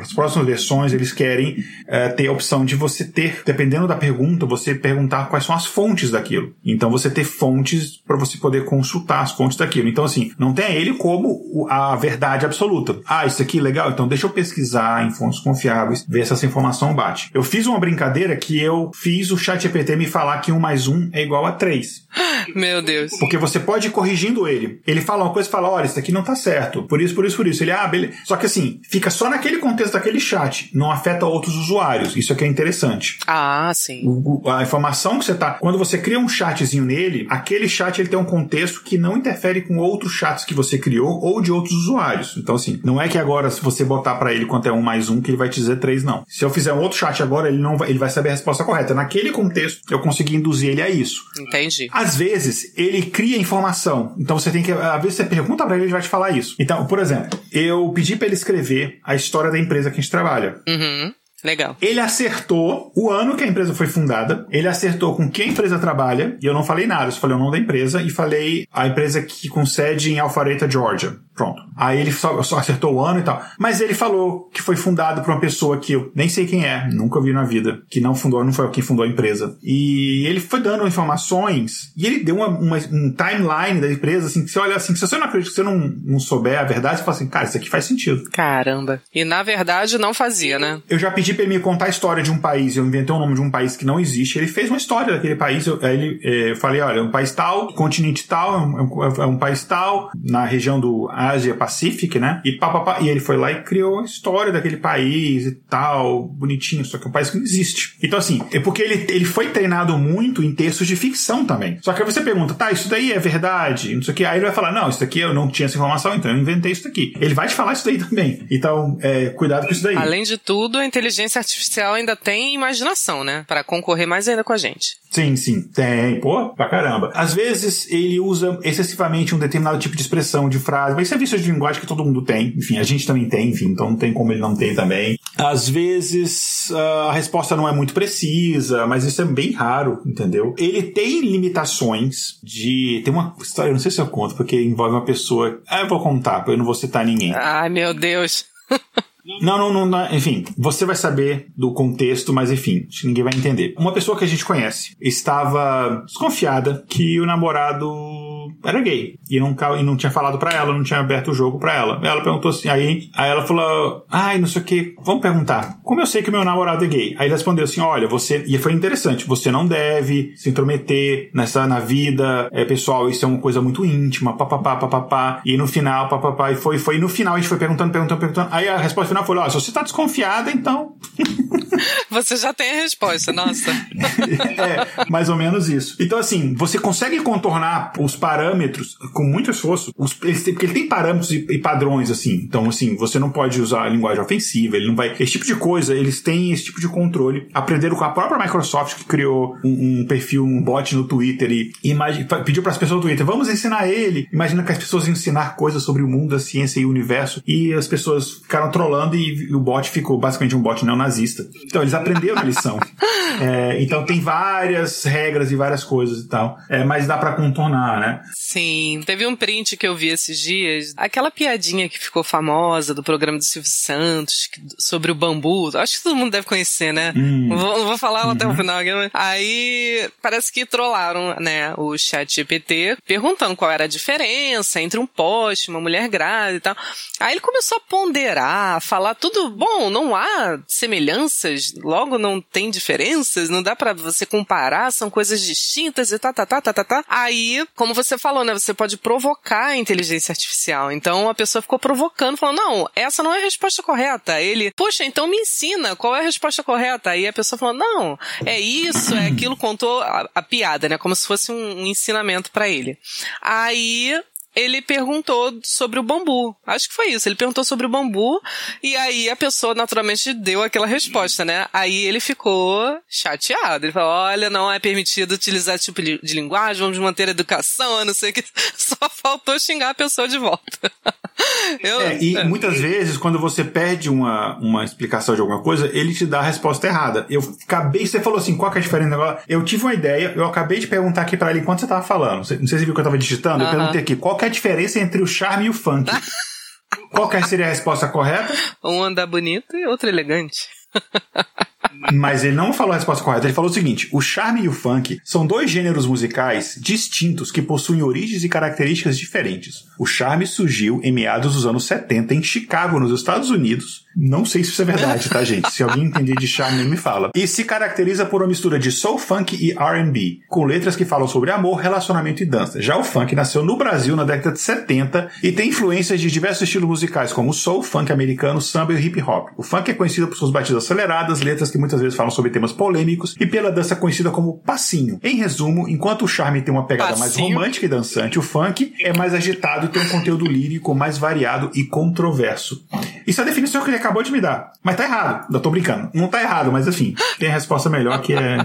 As próximas versões, eles querem é, ter a opção de você ter, dependendo da pergunta, você perguntar quais são as fontes daquilo. Então, você ter fontes para você poder consultar as fontes daquilo. Então, assim, não tem ele como a verdade absoluta. Ah, isso aqui é legal, então deixa eu pesquisar em fontes confiáveis, ver se essa informação bate. Eu fiz uma brincadeira que eu fiz o chat GPT me falar que 1 mais 1 é igual a 3. Meu Deus. Porque você pode ir corrigindo ele. Ele fala uma coisa e fala: olha, isso aqui não tá certo. Por isso, por isso, por isso. Ele, ah, beleza. Só que assim, fica só naquele contexto daquele chat. Não afeta outros usuários. Isso aqui é interessante. Ah, sim. O, a informação que você tá. Quando você cria um chatzinho nele, aquele chat ele tem um contexto que não interfere com outros chats que você criou ou de outros usuários. Então, assim, não é que agora, se você botar para ele quanto é um mais um, que ele vai te dizer três, não. Se eu fizer um outro chat agora, ele não vai, ele vai saber a resposta correta. Naquele contexto, eu consegui induzir ele a isso. Entendi. Às vezes, ele cria informação. Então você tem que. Às vezes você pergunta para ele, ele vai te falar isso. Então, por exemplo, eu pedi para ele escrever a história da empresa que a gente trabalha. Uhum. Legal. Ele acertou o ano que a empresa foi fundada, ele acertou com quem a empresa trabalha, e eu não falei nada, eu só falei o nome da empresa e falei a empresa que com sede em Alpharetta, Georgia. Pronto. Aí ele só, só, acertou o ano e tal. Mas ele falou que foi fundado por uma pessoa que eu nem sei quem é, nunca vi na vida, que não fundou, não foi quem fundou a empresa. E ele foi dando informações e ele deu uma, uma, um timeline da empresa, assim, que você olha assim, se você não acredita, se você não, não souber a verdade, você fala assim, cara, isso aqui faz sentido. Caramba. E na verdade não fazia, né? Eu já pedi ele me contar a história de um país, eu inventei o nome de um país que não existe, ele fez uma história daquele país, eu, ele, é, eu falei, olha, é um país tal, continente tal, é um, é um país tal, na região do Ásia Pacífico, né? E e ele foi lá e criou a história daquele país e tal, bonitinho, só que é um país que não existe. Então assim, é porque ele, ele foi treinado muito em textos de ficção também. Só que aí você pergunta, tá, isso daí é verdade? Não sei o que. Aí ele vai falar, não, isso daqui eu não tinha essa informação, então eu inventei isso daqui. Ele vai te falar isso daí também. Então, é, cuidado com isso daí. Além de tudo, a inteligência artificial ainda tem imaginação, né? Para concorrer mais ainda com a gente. Sim, sim, tem, pô, pra caramba. Às vezes ele usa excessivamente um determinado tipo de expressão, de frase, mas isso é vício de linguagem que todo mundo tem. Enfim, a gente também tem, enfim, então não tem como ele não ter também. Às vezes a resposta não é muito precisa, mas isso é bem raro, entendeu? Ele tem limitações de. Tem uma história, eu não sei se eu conto, porque envolve uma pessoa. Ah, eu vou contar, eu não vou citar ninguém. Ai, meu Deus. Não, não, não, não, enfim, você vai saber do contexto, mas enfim, ninguém vai entender. Uma pessoa que a gente conhece estava desconfiada que o namorado era gay e não, e não tinha falado para ela, não tinha aberto o jogo para ela. Ela perguntou assim, aí, aí ela falou, ai, não sei o que, vamos perguntar, como eu sei que meu namorado é gay? Aí ele respondeu assim, olha, você, e foi interessante, você não deve se intrometer nessa, na vida é, pessoal, isso é uma coisa muito íntima, papapá, papapá, e no final, papapá, e foi, foi, e no final a gente foi perguntando, perguntando, perguntando, aí a resposta final foi, ó, se você tá desconfiada, então... você já tem a resposta, nossa. é, mais ou menos isso. Então, assim, você consegue contornar os parâmetros com muito esforço, os, porque ele tem parâmetros e, e, padrões, assim. Então, assim, você não pode usar a linguagem ofensiva, ele não vai. Esse tipo de coisa, eles têm esse tipo de controle. Aprenderam com a própria Microsoft, que criou um, um perfil, um bot no Twitter e pediu para as pessoas do Twitter, vamos ensinar ele. Imagina que as pessoas iam ensinar coisas sobre o mundo, a ciência e o universo, e as pessoas ficaram trolando e o bot ficou basicamente um bot neonazista. Então, eles aprenderam a lição. É, então, tem várias regras e várias coisas e tal, é, mas dá para contornar, né? Sim, teve um print que eu vi esses dias, aquela piadinha que ficou famosa do programa do Silvio Santos sobre o bambu. Acho que todo mundo deve conhecer, né? Hum. Não, vou, não vou falar uhum. até o uhum. final. Aí parece que trollaram, né, o chat GPT perguntando qual era a diferença entre um poste, uma mulher grávida e tal. Aí ele começou a ponderar, a falar tudo, bom, não há semelhanças, logo não tem diferenças, não dá para você comparar, são coisas distintas e tá, tá, tá, tá, tá, tá. Aí, como você falou, né, você pode provocar a inteligência artificial. Então a pessoa ficou provocando, falando, não, essa não é a resposta correta. Ele, poxa, então me ensina qual é a resposta correta. Aí a pessoa falou, não, é isso, é aquilo, contou a, a piada, né, como se fosse um, um ensinamento para ele. Aí ele perguntou sobre o bambu. Acho que foi isso. Ele perguntou sobre o bambu e aí a pessoa naturalmente deu aquela resposta, né? Aí ele ficou chateado. Ele falou: olha, não é permitido utilizar esse tipo de linguagem, vamos manter a educação, não sei o que. Só faltou xingar a pessoa de volta. Eu, é, e é. muitas vezes, quando você pede uma, uma explicação de alguma coisa, ele te dá a resposta errada. Eu acabei, você falou assim, qual que é a diferença agora? Eu tive uma ideia, eu acabei de perguntar aqui para ele enquanto você tava falando. Não sei se você viu que eu tava digitando, uh -huh. eu perguntei aqui, qual que é a diferença entre o charme e o funk? qual que seria a resposta correta? Um andar bonito e outro elegante. Mas ele não falou a resposta correta. Ele falou o seguinte: o charme e o funk são dois gêneros musicais distintos que possuem origens e características diferentes. O charme surgiu em meados dos anos 70 em Chicago, nos Estados Unidos, não sei se isso é verdade, tá, gente? Se alguém entender de charme, me fala. E se caracteriza por uma mistura de soul funk e R&B, com letras que falam sobre amor, relacionamento e dança. Já o funk nasceu no Brasil na década de 70 e tem influências de diversos estilos musicais, como soul, funk americano, samba e hip hop. O funk é conhecido por suas batidas aceleradas, letras que muitas vezes falam sobre temas polêmicos e pela dança conhecida como passinho. Em resumo, enquanto o charme tem uma pegada passinho. mais romântica e dançante, o funk é mais agitado e tem um conteúdo lírico mais variado e controverso. Isso é a definição que ele acabou de me dar. Mas tá errado. Eu tô brincando. Não tá errado, mas enfim, tem a resposta melhor que é.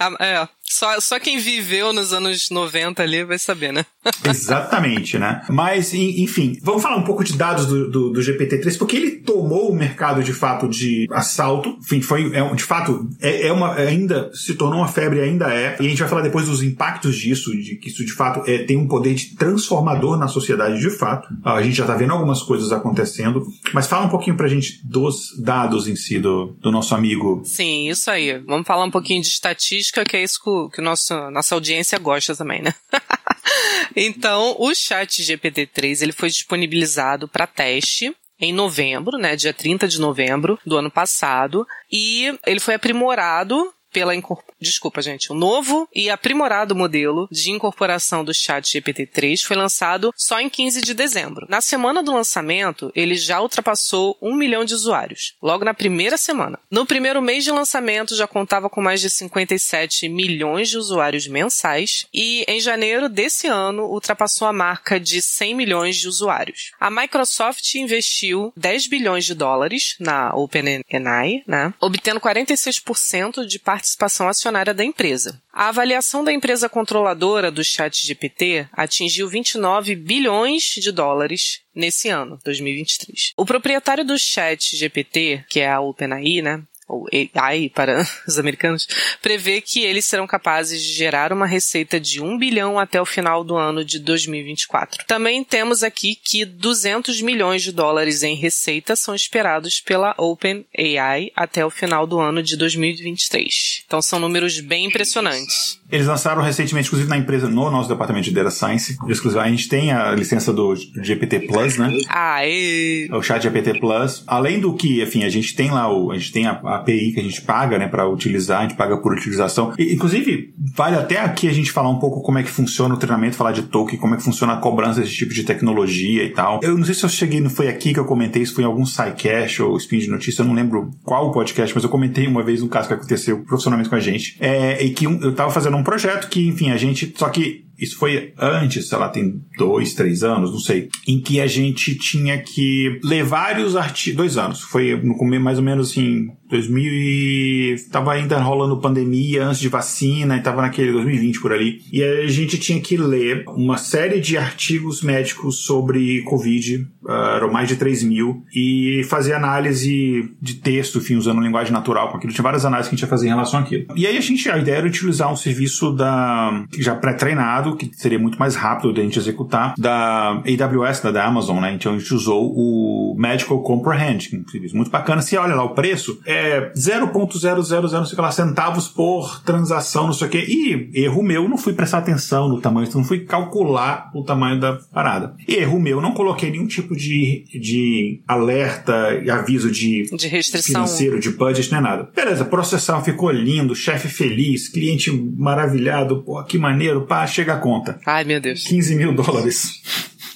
Ah, é. Só, só quem viveu nos anos 90 ali vai saber, né? Exatamente, né? Mas, enfim, vamos falar um pouco de dados do, do, do, GPT-3, porque ele tomou o mercado de fato de assalto. Enfim, foi, é, de fato, é, é uma, ainda se tornou uma febre, ainda é. E a gente vai falar depois dos impactos disso, de que isso de fato é, tem um poder de transformador na sociedade de fato. Ah, a gente já tá vendo algumas coisas acontecendo. Mas fala um pouquinho pra gente dos dados em si do, do nosso amigo. Sim, isso aí. Vamos falar um pouquinho de estatística, que é isso que que nossa, nossa audiência gosta também, né? então, o chat GPT-3 ele foi disponibilizado para teste em novembro, né, dia 30 de novembro do ano passado, e ele foi aprimorado pela desculpa, gente, o novo e aprimorado modelo de incorporação do Chat GPT-3 foi lançado só em 15 de dezembro. Na semana do lançamento, ele já ultrapassou um milhão de usuários, logo na primeira semana. No primeiro mês de lançamento, já contava com mais de 57 milhões de usuários mensais e em janeiro desse ano ultrapassou a marca de 100 milhões de usuários. A Microsoft investiu 10 bilhões de dólares na OpenAI, né, obtendo 46% de participação acionária da empresa. A avaliação da empresa controladora do ChatGPT atingiu 29 bilhões de dólares nesse ano, 2023. O proprietário do ChatGPT, que é a OpenAI, né, ou AI para os americanos, prevê que eles serão capazes de gerar uma receita de 1 bilhão até o final do ano de 2024. Também temos aqui que 200 milhões de dólares em receita são esperados pela OpenAI até o final do ano de 2023. Então são números bem impressionantes. Eles lançaram recentemente, inclusive na empresa, no nosso departamento de Data Science, a gente tem a licença do GPT Plus, né? Ah, e... O chat GPT Plus. Além do que, enfim, a gente tem lá o, a gente tem a, a API que a gente paga, né, para utilizar, a gente paga por utilização. E, inclusive, vale até aqui a gente falar um pouco como é que funciona o treinamento, falar de token, como é que funciona a cobrança desse tipo de tecnologia e tal. Eu não sei se eu cheguei, não foi aqui que eu comentei, se foi em algum SciCash ou Spin de Notícia, eu não lembro qual podcast, mas eu comentei uma vez um caso que aconteceu profissionalmente com a gente, é, e que um, eu tava fazendo um projeto que, enfim, a gente, só que isso foi antes, sei lá, tem dois, três anos, não sei, em que a gente tinha que ler vários artigos, dois anos, foi no começo mais ou menos assim, 2000 e tava ainda rolando pandemia antes de vacina e tava naquele 2020 por ali. E a gente tinha que ler uma série de artigos médicos sobre Covid, uh, eram mais de 3 mil, e fazer análise de texto, enfim, usando linguagem natural com aquilo. Tinha várias análises que a gente ia fazer em relação àquilo. E aí a gente, a ideia era utilizar um serviço da, já pré-treinado, que seria muito mais rápido de a gente executar, da AWS, da, da Amazon, né? Então a gente usou o Medical Comprehend, que serviço muito bacana. Se olha lá o preço, é é 0.000 não sei lá, centavos por transação, não sei o quê. E erro meu, não fui prestar atenção no tamanho, não fui calcular o tamanho da parada. Erro meu, não coloquei nenhum tipo de, de alerta e aviso de, de restrição financeiro, de budget, nem nada. Beleza, processar ficou lindo, chefe feliz, cliente maravilhado, pô, que maneiro, pá, chega a conta. Ai, meu Deus. 15 mil dólares.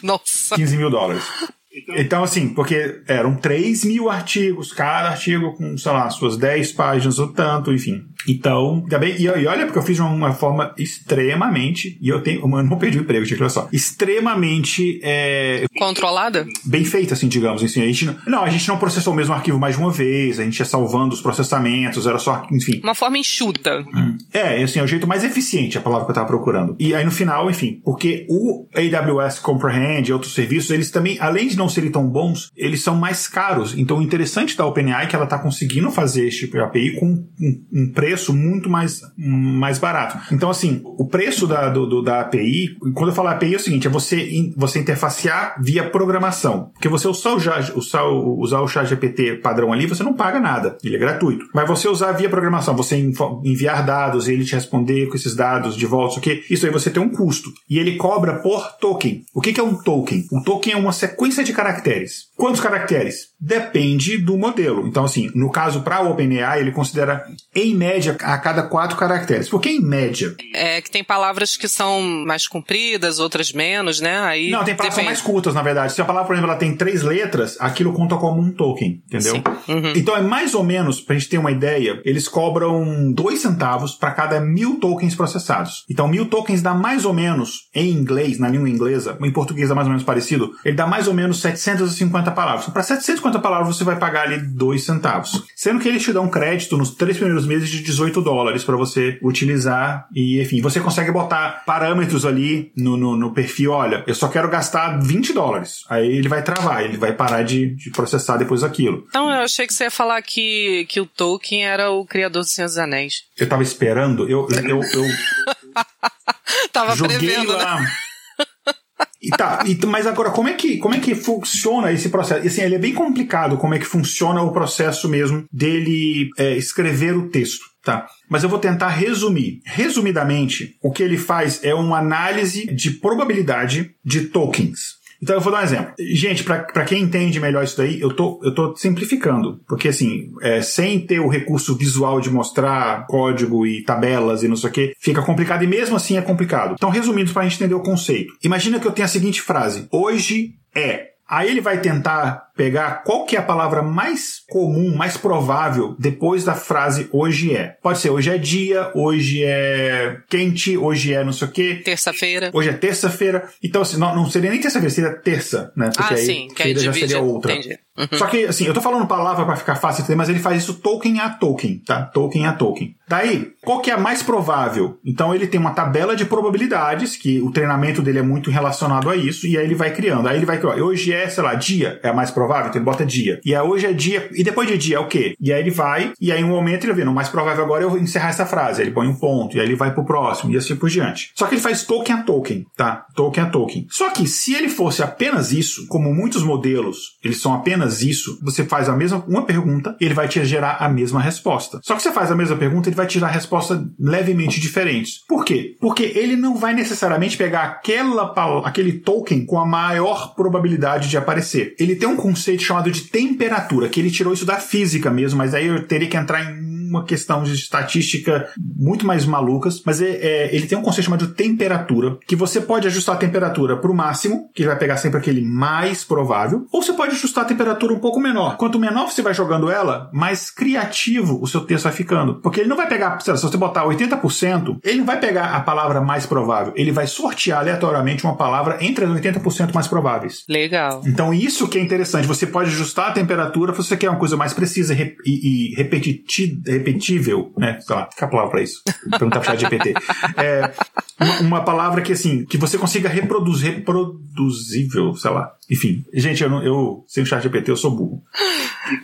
Nossa. 15 mil dólares. Então, então, assim, porque eram 3 mil artigos, cada artigo com, sei lá, suas 10 páginas ou tanto, enfim. Então, também, e, e olha, porque eu fiz de uma forma extremamente, e eu tenho, eu não perdi o emprego, tinha que olha só, extremamente é, controlada? Bem feita, assim, digamos. Assim, a gente não, não, a gente não processou o mesmo arquivo mais de uma vez, a gente ia salvando os processamentos, era só, enfim. Uma forma enxuta. Hum. É, assim, é o jeito mais eficiente, a palavra que eu tava procurando. E aí no final, enfim, porque o AWS Comprehend e outros serviços, eles também, além de não serem tão bons, eles são mais caros. Então o interessante da OpenAI é que ela tá conseguindo fazer esse tipo de API com um, um preço preço muito mais, mais barato. Então, assim, o preço da, do, do, da API, quando eu falo API é o seguinte, é você, você interfacear via programação. Porque você usar o, usar, usar o chat GPT padrão ali, você não paga nada. Ele é gratuito. Mas você usar via programação, você enviar dados e ele te responder com esses dados de volta, o que isso aí você tem um custo. E ele cobra por token. O que, que é um token? Um token é uma sequência de caracteres. Quantos caracteres? Depende do modelo. Então, assim, no caso para o OpenAI, ele considera, em média, a cada quatro caracteres. Por que em média? É que tem palavras que são mais compridas, outras menos, né? Aí Não, tem palavras que são mais curtas, na verdade. Se a palavra, por exemplo, ela tem três letras, aquilo conta como um token, entendeu? Uhum. Então, é mais ou menos, pra gente ter uma ideia, eles cobram dois centavos para cada mil tokens processados. Então, mil tokens dá mais ou menos, em inglês, na língua inglesa, em português é mais ou menos parecido, ele dá mais ou menos 750 750 palavras. Então, para 750 palavras você vai pagar ali 2 centavos. Sendo que eles te dão crédito nos três primeiros meses de 18 dólares para você utilizar e, enfim, você consegue botar parâmetros ali no, no, no, perfil. Olha, eu só quero gastar 20 dólares. Aí ele vai travar, ele vai parar de, de processar depois aquilo. Então, eu achei que você ia falar que, que o Tolkien era o criador do Senhor dos Anéis. Eu tava esperando, eu. eu, eu tava joguei prevendo, lá. né? E tá, e, mas agora, como é, que, como é que funciona esse processo? Assim, ele é bem complicado como é que funciona o processo mesmo dele é, escrever o texto, tá? Mas eu vou tentar resumir. Resumidamente, o que ele faz é uma análise de probabilidade de tokens. Então eu vou dar um exemplo. Gente, para quem entende melhor isso daí, eu tô, eu tô simplificando. Porque assim, é, sem ter o recurso visual de mostrar código e tabelas e não sei o que, fica complicado e mesmo assim é complicado. Então, resumindo, para a gente entender o conceito. Imagina que eu tenho a seguinte frase: Hoje é. Aí ele vai tentar pegar qual que é a palavra mais comum, mais provável depois da frase hoje é. Pode ser hoje é dia, hoje é quente, hoje é não sei o quê. Terça-feira. Hoje é terça-feira. Então, assim, não, não seria nem terça-feira, seria terça, né? Porque ah, aí sim, que aí já seria outra. Entendi. Uhum. Só que, assim, eu tô falando palavra para ficar fácil de entender, mas ele faz isso token a token, tá? Token a token. Daí, qual que é a mais provável? Então, ele tem uma tabela de probabilidades, que o treinamento dele é muito relacionado a isso, e aí ele vai criando. Aí ele vai criar, hoje é, sei lá, dia, é a mais provável, então ele bota dia. E aí hoje é dia, e depois de dia é o quê? E aí ele vai, e aí um momento ele vê, no mais provável agora é eu encerrar essa frase. Aí ele põe um ponto, e aí ele vai pro próximo, e assim por diante. Só que ele faz token a token, tá? Token a token. Só que se ele fosse apenas isso, como muitos modelos, eles são apenas apenas isso, você faz a mesma uma pergunta, ele vai te gerar a mesma resposta. Só que você faz a mesma pergunta, ele vai te dar respostas levemente diferentes. Por quê? Porque ele não vai necessariamente pegar aquela aquele token com a maior probabilidade de aparecer. Ele tem um conceito chamado de temperatura, que ele tirou isso da física mesmo, mas aí eu teria que entrar em uma questão de estatística muito mais malucas, mas é, é, ele tem um conceito chamado de temperatura, que você pode ajustar a temperatura para o máximo, que vai pegar sempre aquele mais provável, ou você pode ajustar a temperatura um pouco menor. Quanto menor você vai jogando ela, mais criativo o seu texto vai ficando. Porque ele não vai pegar, se você botar 80%, ele não vai pegar a palavra mais provável, ele vai sortear aleatoriamente uma palavra entre as 80% mais prováveis. Legal. Então isso que é interessante, você pode ajustar a temperatura se você quer uma coisa mais precisa e, e, repetitiva repetível, né? Sei lá, que a palavra pra isso? Perguntar pro chat GPT. É, uma, uma, palavra que, assim, que você consiga reproduzir, reproduzível, sei lá. Enfim, gente, eu, eu sem o chat GPT eu sou burro.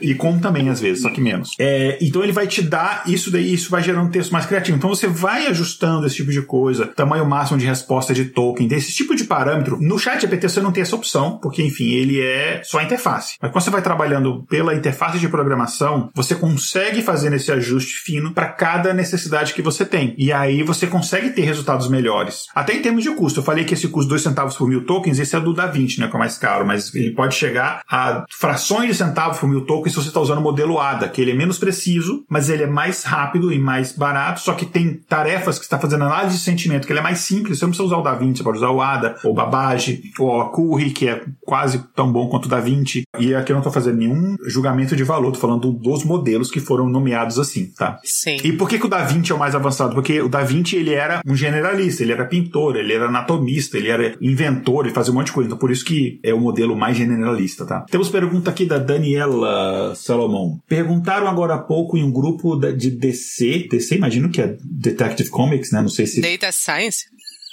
E, como também, às vezes, só que menos. É, então ele vai te dar isso daí, isso vai gerando um texto mais criativo. Então você vai ajustando esse tipo de coisa, tamanho máximo de resposta de token, desse tipo de parâmetro. No chat GPT você não tem essa opção, porque, enfim, ele é só a interface. Mas quando você vai trabalhando pela interface de programação, você consegue fazer esse ajuste fino para cada necessidade que você tem. E aí você consegue ter resultados melhores. Até em termos de custo. Eu falei que esse custo 2 centavos por mil tokens, esse é do Da Vinci, né? Que é mais caro, mas ele pode chegar a frações de centavos por mil tokens se você está usando o modelo ADA, que ele é menos preciso, mas ele é mais rápido e mais barato, só que tem tarefas que está fazendo análise de sentimento, que ele é mais simples. Você não precisa usar o Da Vinci, você pode usar o ADA, ou o Babbage, ou a Curry, que é quase tão bom quanto o Da Vinci. E aqui eu não estou fazendo nenhum julgamento de valor, estou falando dos modelos que foram nomeados assim, tá? Sim. E por que, que o Da Vinci é o mais avançado? Porque o Da Vinci ele era um generalista, ele era pintor, ele era anatomista, ele era inventor, ele fazia um monte de coisa. Então por isso que é o modelo mais generalista, tá? Temos pergunta aqui da Daniela Salomão. Perguntaram agora há pouco em um grupo de DC, DC imagino que é Detective Comics, né? Não sei se... Data Science?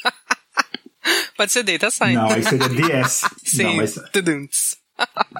Pode ser Data Science. Não, aí seria DS. Sim, Não, mas...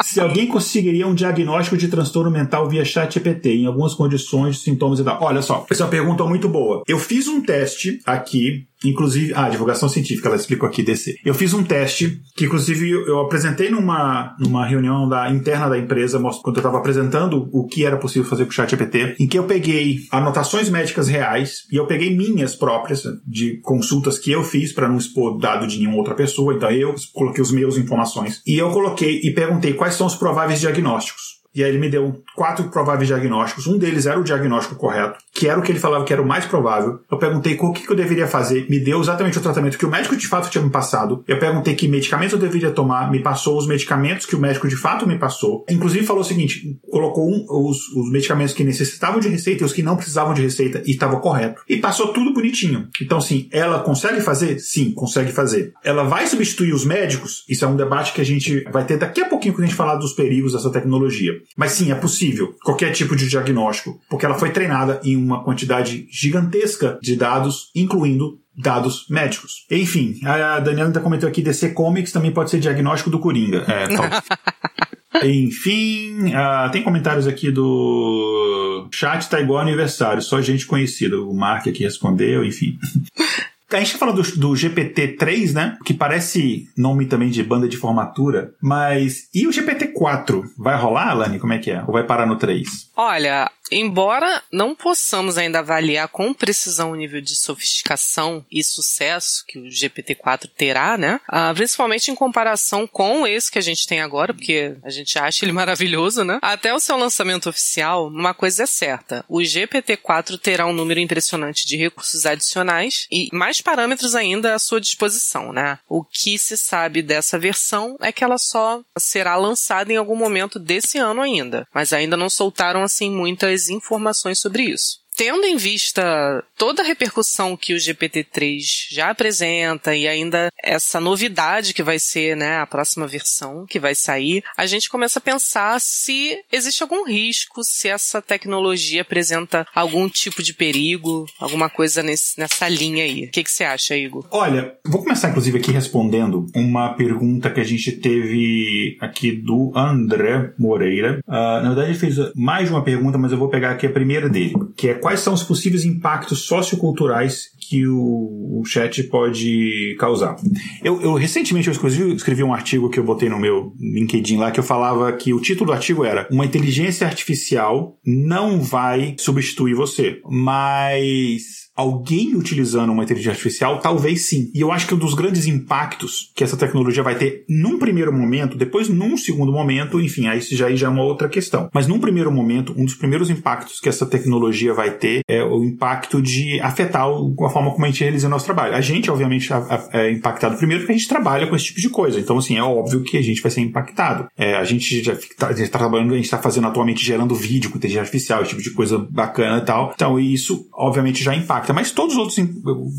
Se alguém conseguiria um diagnóstico de transtorno mental via chat GPT em algumas condições, sintomas e tal. Olha só, essa é uma pergunta muito boa. Eu fiz um teste aqui Inclusive, ah, divulgação científica, ela explicou aqui DC. Eu fiz um teste que, inclusive, eu apresentei numa, numa reunião da, interna da empresa, quando eu estava apresentando o que era possível fazer com o chat GPT, em que eu peguei anotações médicas reais e eu peguei minhas próprias, de consultas que eu fiz para não expor dado de nenhuma outra pessoa, então eu coloquei os meus informações. E eu coloquei e perguntei quais são os prováveis diagnósticos. E aí ele me deu quatro prováveis diagnósticos. Um deles era o diagnóstico correto, que era o que ele falava que era o mais provável. Eu perguntei o que, eu deveria fazer. Me deu exatamente o tratamento que o médico de fato tinha me passado. Eu perguntei que medicamentos eu deveria tomar. Me passou os medicamentos que o médico de fato me passou. Inclusive falou o seguinte: colocou um, os, os medicamentos que necessitavam de receita e os que não precisavam de receita e estava correto. E passou tudo bonitinho. Então, sim, ela consegue fazer? Sim, consegue fazer. Ela vai substituir os médicos? Isso é um debate que a gente vai ter daqui a pouquinho quando a gente falar dos perigos dessa tecnologia. Mas sim, é possível qualquer tipo de diagnóstico, porque ela foi treinada em uma quantidade gigantesca de dados, incluindo dados médicos. Enfim, a Daniela ainda comentou aqui, DC Comics também pode ser diagnóstico do Coringa. É, Enfim, uh, tem comentários aqui do chat tá igual aniversário, só gente conhecida. O Mark aqui respondeu, enfim. A gente fala do, do GPT-3, né? Que parece nome também de banda de formatura, mas. E o GPT-4? GPT-4 vai rolar, Alane? Como é que é? Ou vai parar no 3? Olha, Embora não possamos ainda avaliar com precisão o nível de sofisticação e sucesso que o GPT-4 terá, né? Ah, principalmente em comparação com esse que a gente tem agora, porque a gente acha ele maravilhoso, né? Até o seu lançamento oficial, uma coisa é certa: o GPT-4 terá um número impressionante de recursos adicionais e mais parâmetros ainda à sua disposição, né? O que se sabe dessa versão é que ela só será lançada em algum momento desse ano ainda, mas ainda não soltaram assim muitas informações sobre isso tendo em vista toda a repercussão que o GPT-3 já apresenta e ainda essa novidade que vai ser, né, a próxima versão que vai sair, a gente começa a pensar se existe algum risco, se essa tecnologia apresenta algum tipo de perigo, alguma coisa nesse, nessa linha aí. O que, que você acha, Igor? Olha, vou começar inclusive aqui respondendo uma pergunta que a gente teve aqui do André Moreira. Uh, na verdade, ele fez mais uma pergunta, mas eu vou pegar aqui a primeira dele, que é quais são os possíveis impactos socioculturais que o, o chat pode causar. Eu, eu recentemente eu escrevi, um artigo que eu botei no meu LinkedIn lá que eu falava que o título do artigo era uma inteligência artificial não vai substituir você, mas alguém utilizando uma inteligência artificial, talvez sim. E eu acho que um dos grandes impactos que essa tecnologia vai ter num primeiro momento, depois num segundo momento, enfim, aí já, já é uma outra questão. Mas num primeiro momento, um dos primeiros impactos que essa tecnologia vai ter é o impacto de afetar a forma como a gente realiza o nosso trabalho. A gente, obviamente, é impactado primeiro porque a gente trabalha com esse tipo de coisa. Então, assim, é óbvio que a gente vai ser impactado. É, a gente já está tá trabalhando, a gente está fazendo atualmente gerando vídeo com inteligência artificial, esse tipo de coisa bacana e tal. Então, isso, obviamente, já impacta impacta, mas todos os outros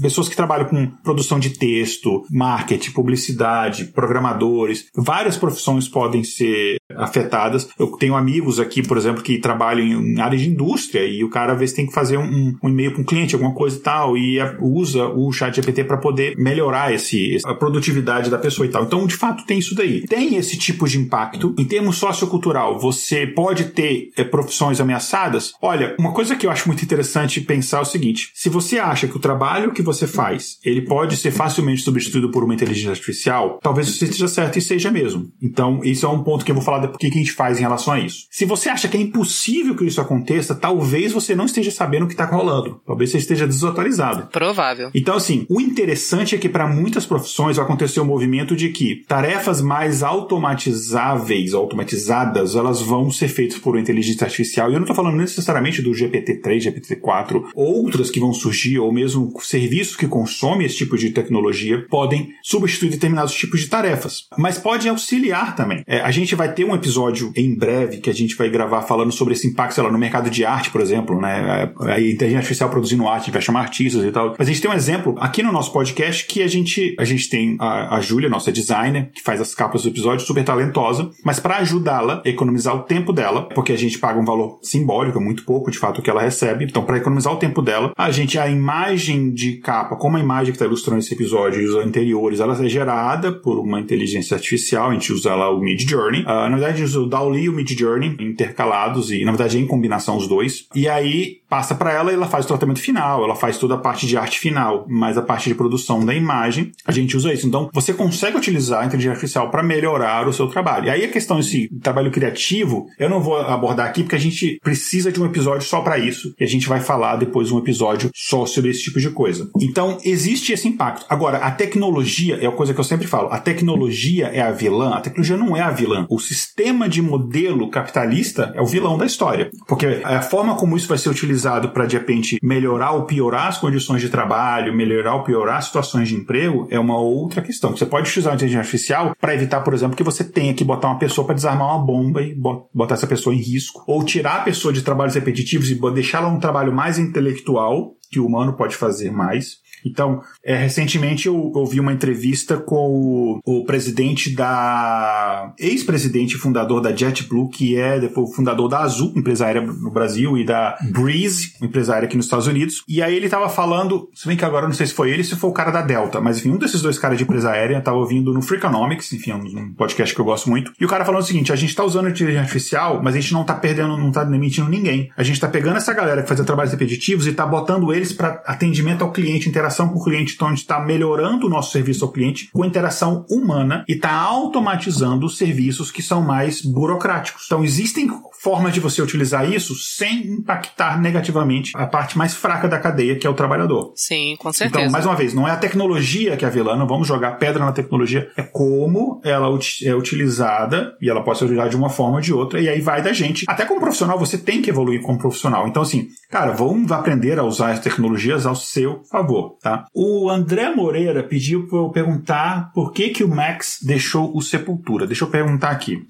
pessoas que trabalham com produção de texto, marketing, publicidade, programadores, várias profissões podem ser afetadas. Eu tenho amigos aqui, por exemplo, que trabalham em área de indústria e o cara às vezes tem que fazer um, um e-mail para um cliente, alguma coisa e tal, e usa o chat GPT para poder melhorar esse, a produtividade da pessoa e tal. Então, de fato, tem isso daí. Tem esse tipo de impacto. Em termos sociocultural, você pode ter é, profissões ameaçadas? Olha, uma coisa que eu acho muito interessante pensar é o seguinte: se você acha que o trabalho que você faz ele pode ser facilmente substituído por uma inteligência artificial, talvez você esteja certo e seja mesmo. Então, isso é um ponto que eu vou falar depois que a gente faz em relação a isso. Se você acha que é impossível que isso aconteça, talvez você não esteja sabendo o que está rolando. Talvez você esteja desatualizado. Provável. Então, assim, o interessante é que para muitas profissões vai acontecer o um movimento de que tarefas mais automatizáveis, automatizadas, elas vão ser feitas por inteligência artificial. E eu não estou falando necessariamente do GPT-3, GPT-4, outras que vão surgir, ou mesmo serviços que consomem esse tipo de tecnologia, podem substituir determinados tipos de tarefas. Mas pode auxiliar também. É, a gente vai ter um episódio em breve que a gente vai gravar falando sobre esse impacto, sei lá, no mercado de arte, por exemplo, né? A inteligência artificial produzindo arte, vai chamar artistas e tal. Mas a gente tem um exemplo aqui no nosso podcast que a gente, a gente tem a, a Júlia, nossa designer, que faz as capas do episódio, super talentosa, mas para ajudá-la a economizar o tempo dela, porque a gente paga um valor simbólico, é muito pouco de fato o que ela recebe, então para economizar o tempo dela, a gente, a imagem de capa, como a imagem que está ilustrando esse episódio e os anteriores, ela é gerada por uma inteligência artificial, a gente usa lá o Mid Journey. Uh, na verdade, o DALL-E e o Mid Journey intercalados e, na verdade, em combinação os dois. E aí, passa para ela e ela faz o tratamento final, ela faz toda a parte de arte final, mas a parte de produção da imagem, a gente usa isso. Então, você consegue utilizar a inteligência artificial para melhorar o seu trabalho. E aí a questão desse trabalho criativo, eu não vou abordar aqui porque a gente precisa de um episódio só para isso, e a gente vai falar depois um episódio só sobre esse tipo de coisa. Então, existe esse impacto. Agora, a tecnologia é a coisa que eu sempre falo, a tecnologia é a vilã, a tecnologia não é a vilã. O sistema de modelo capitalista é o vilão da história, porque a forma como isso vai ser utilizado utilizado para, de repente, melhorar ou piorar as condições de trabalho, melhorar ou piorar as situações de emprego, é uma outra questão. Você pode utilizar a inteligência artificial para evitar, por exemplo, que você tenha que botar uma pessoa para desarmar uma bomba e botar essa pessoa em risco. Ou tirar a pessoa de trabalhos repetitivos e deixá-la um trabalho mais intelectual, que o humano pode fazer mais. Então, é, recentemente eu ouvi uma entrevista com o, o presidente da. ex-presidente e fundador da JetBlue, que é depois fundador da Azul, empresa aérea no Brasil, e da Breeze, empresa aérea aqui nos Estados Unidos. E aí ele tava falando, se bem que agora não sei se foi ele, se foi o cara da Delta, mas enfim, um desses dois caras de empresa aérea tava ouvindo no Freakonomics, enfim, um podcast que eu gosto muito. E o cara falando o seguinte: a gente tá usando inteligência artificial, mas a gente não tá perdendo, não tá demitindo ninguém. A gente tá pegando essa galera que fazia trabalhos repetitivos e tá botando eles para atendimento ao cliente, interação interação com o cliente. Então, a gente está melhorando o nosso serviço ao cliente com interação humana e está automatizando os serviços que são mais burocráticos. Então, existem formas de você utilizar isso sem impactar negativamente a parte mais fraca da cadeia, que é o trabalhador. Sim, com certeza. Então, mais uma vez, não é a tecnologia que é a vilã, não vamos jogar pedra na tecnologia, é como ela é utilizada e ela pode ser utilizada de uma forma ou de outra, e aí vai da gente. Até como profissional, você tem que evoluir como profissional. Então, assim, cara, vamos aprender a usar as tecnologias ao seu favor, tá? O André Moreira pediu para eu perguntar por que que o Max deixou o Sepultura. Deixa eu perguntar aqui.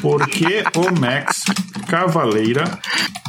Por que o Max Cavaleira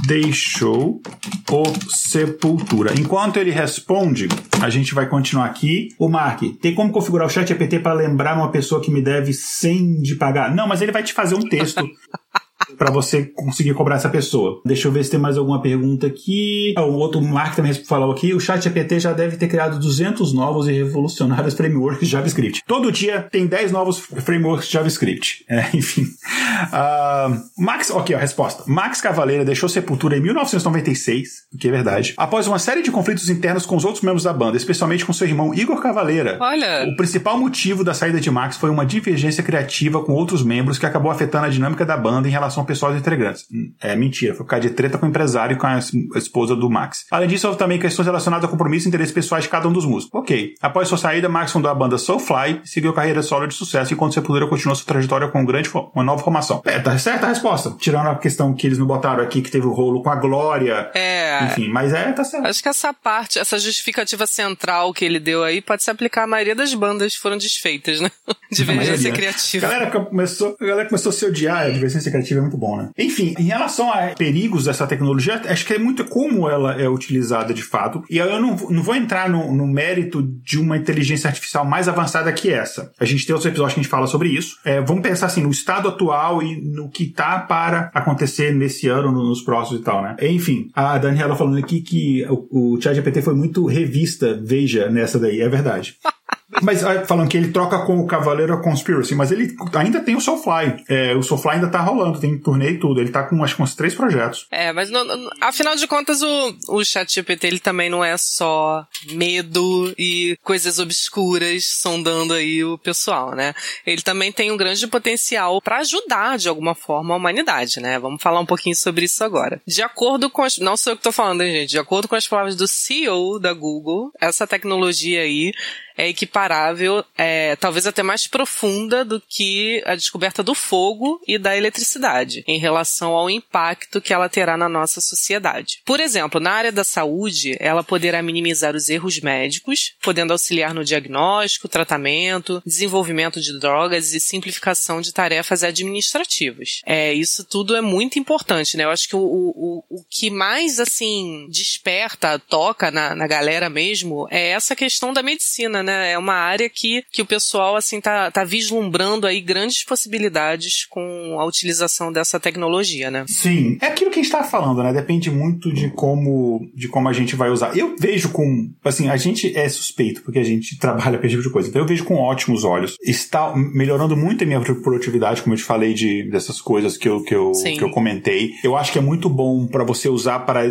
deixou o Sepultura? Enquanto ele responde, a gente vai continuar aqui. O Mark, tem como configurar o chat EPT para lembrar uma pessoa que me deve 100 de pagar? Não, mas ele vai te fazer um texto para você conseguir cobrar essa pessoa. Deixa eu ver se tem mais alguma pergunta aqui. Ah, o outro Mark também falou aqui, o chat GPT já deve ter criado 200 novos e revolucionários frameworks de JavaScript. Todo dia tem 10 novos frameworks de JavaScript. É, enfim. Uh, Max, ok, a resposta. Max Cavaleira deixou Sepultura em 1996, o que é verdade, após uma série de conflitos internos com os outros membros da banda, especialmente com seu irmão Igor Cavaleira. Olha! O principal motivo da saída de Max foi uma divergência criativa com outros membros que acabou afetando a dinâmica da banda em relação ao pessoal dos integrantes. É mentira, foi por causa de treta com o empresário e com a esposa do Max. Além disso, houve também questões relacionadas a compromissos e interesses pessoais de cada um dos músicos. Ok. Após sua saída, Max fundou a banda Soulfly e seguiu carreira solo de sucesso, enquanto Sepultura continuou sua trajetória com um grande, uma nova formação. É, tá certa a resposta. Tirando a questão que eles me botaram aqui, que teve o rolo com a Glória. É. Enfim, mas é, tá certo. Acho que essa parte, essa justificativa central que ele deu aí, pode se aplicar à maioria das bandas que foram desfeitas, né? Divergência criativa. A galera começou, a galera começou a se odiar, a divergência criativa é muito bom, né? Enfim, em relação a perigos dessa tecnologia, acho que é muito como ela é utilizada de fato. E eu não, não vou entrar no, no mérito de uma inteligência artificial mais avançada que essa. A gente tem outros episódios que a gente fala sobre isso. É, vamos pensar assim, no estado atual e no que tá para acontecer nesse ano, nos próximos e tal, né? Enfim, a Daniela falando aqui que o, o ChatGPT foi muito revista, veja, nessa daí. É verdade. Mas falando que ele troca com o Cavaleiro Conspiracy, mas ele ainda tem o Soulfly. É, o Soulfly ainda tá rolando, tem turnê e tudo. Ele tá com acho que uns três projetos. É, mas no, no, afinal de contas, o, o ChatGPT ele também não é só medo e coisas obscuras sondando aí o pessoal, né? Ele também tem um grande potencial para ajudar de alguma forma a humanidade, né? Vamos falar um pouquinho sobre isso agora. De acordo com as, não sou eu que tô falando, hein, gente? De acordo com as palavras do CEO da Google, essa tecnologia aí é equiparável, é, talvez até mais profunda do que a descoberta do fogo e da eletricidade, em relação ao impacto que ela terá na nossa sociedade. Por exemplo, na área da saúde, ela poderá minimizar os erros médicos, podendo auxiliar no diagnóstico, tratamento, desenvolvimento de drogas e simplificação de tarefas administrativas. É, isso tudo é muito importante, né? Eu acho que o, o, o que mais, assim, desperta, toca na, na galera mesmo é essa questão da medicina, né? É uma área que, que o pessoal, assim, tá, tá vislumbrando aí grandes possibilidades com a utilização dessa tecnologia, né? Sim. É aquilo que a gente tá falando, né? Depende muito de como, de como a gente vai usar. Eu vejo com, assim, a gente é suspeito, porque a gente trabalha com esse tipo de coisa. Então eu vejo com ótimos olhos. Está melhorando muito a minha produtividade, como eu te falei de, dessas coisas que eu, que eu, que eu comentei. Eu acho que é muito bom para você usar para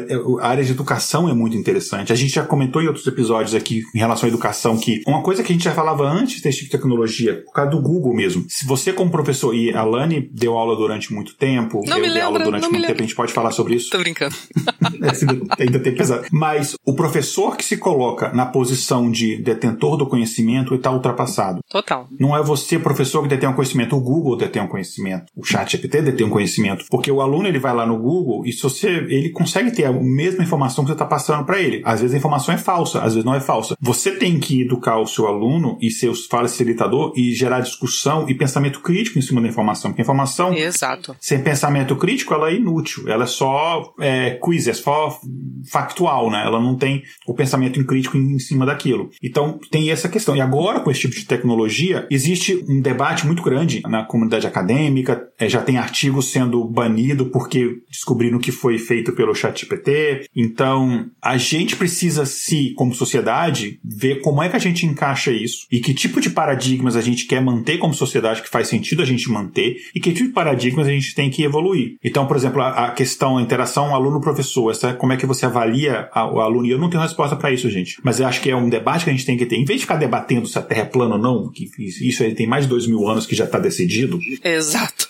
a área de educação é muito interessante. A gente já comentou em outros episódios aqui em relação à educação que uma coisa que a gente já falava antes desse tipo de tecnologia, por causa do Google mesmo. Se você, como professor, e a Lani deu aula durante muito tempo, não eu dei lembra, aula durante muito tempo, lembra. a gente pode falar sobre isso. Tô brincando. é, ainda tem pesado. Mas o professor que se coloca na posição de detentor do conhecimento está ultrapassado. Total. Não é você, professor, que detém um conhecimento, o Google detém um conhecimento, o chat GPT detém um conhecimento. Porque o aluno ele vai lá no Google e se você, ele consegue ter a mesma informação que você está passando para ele. Às vezes a informação é falsa, às vezes não é falsa. Você tem que educar o seu aluno e ser facilitador e gerar discussão e pensamento crítico em cima da informação. Porque a informação Exato. sem pensamento crítico ela é inútil. Ela é só é, quiz, é só factual, né? Ela não tem o pensamento crítico em cima daquilo. Então tem essa questão. E agora, com esse tipo de tecnologia, existe um debate muito grande na comunidade acadêmica. É, já tem artigos sendo banidos porque descobriram que foi feito pelo ChatGPT. Então, a gente precisa se, como sociedade, ver como é que a gente gente encaixa isso e que tipo de paradigmas a gente quer manter como sociedade que faz sentido a gente manter e que tipo de paradigmas a gente tem que evoluir. Então, por exemplo, a, questão, a interação aluno-professor, essa, como é que você avalia a, o aluno? E eu não tenho resposta para isso, gente. Mas eu acho que é um debate que a gente tem que ter. Em vez de ficar debatendo se a Terra é plana ou não, que isso aí tem mais de dois mil anos que já está decidido. Exato.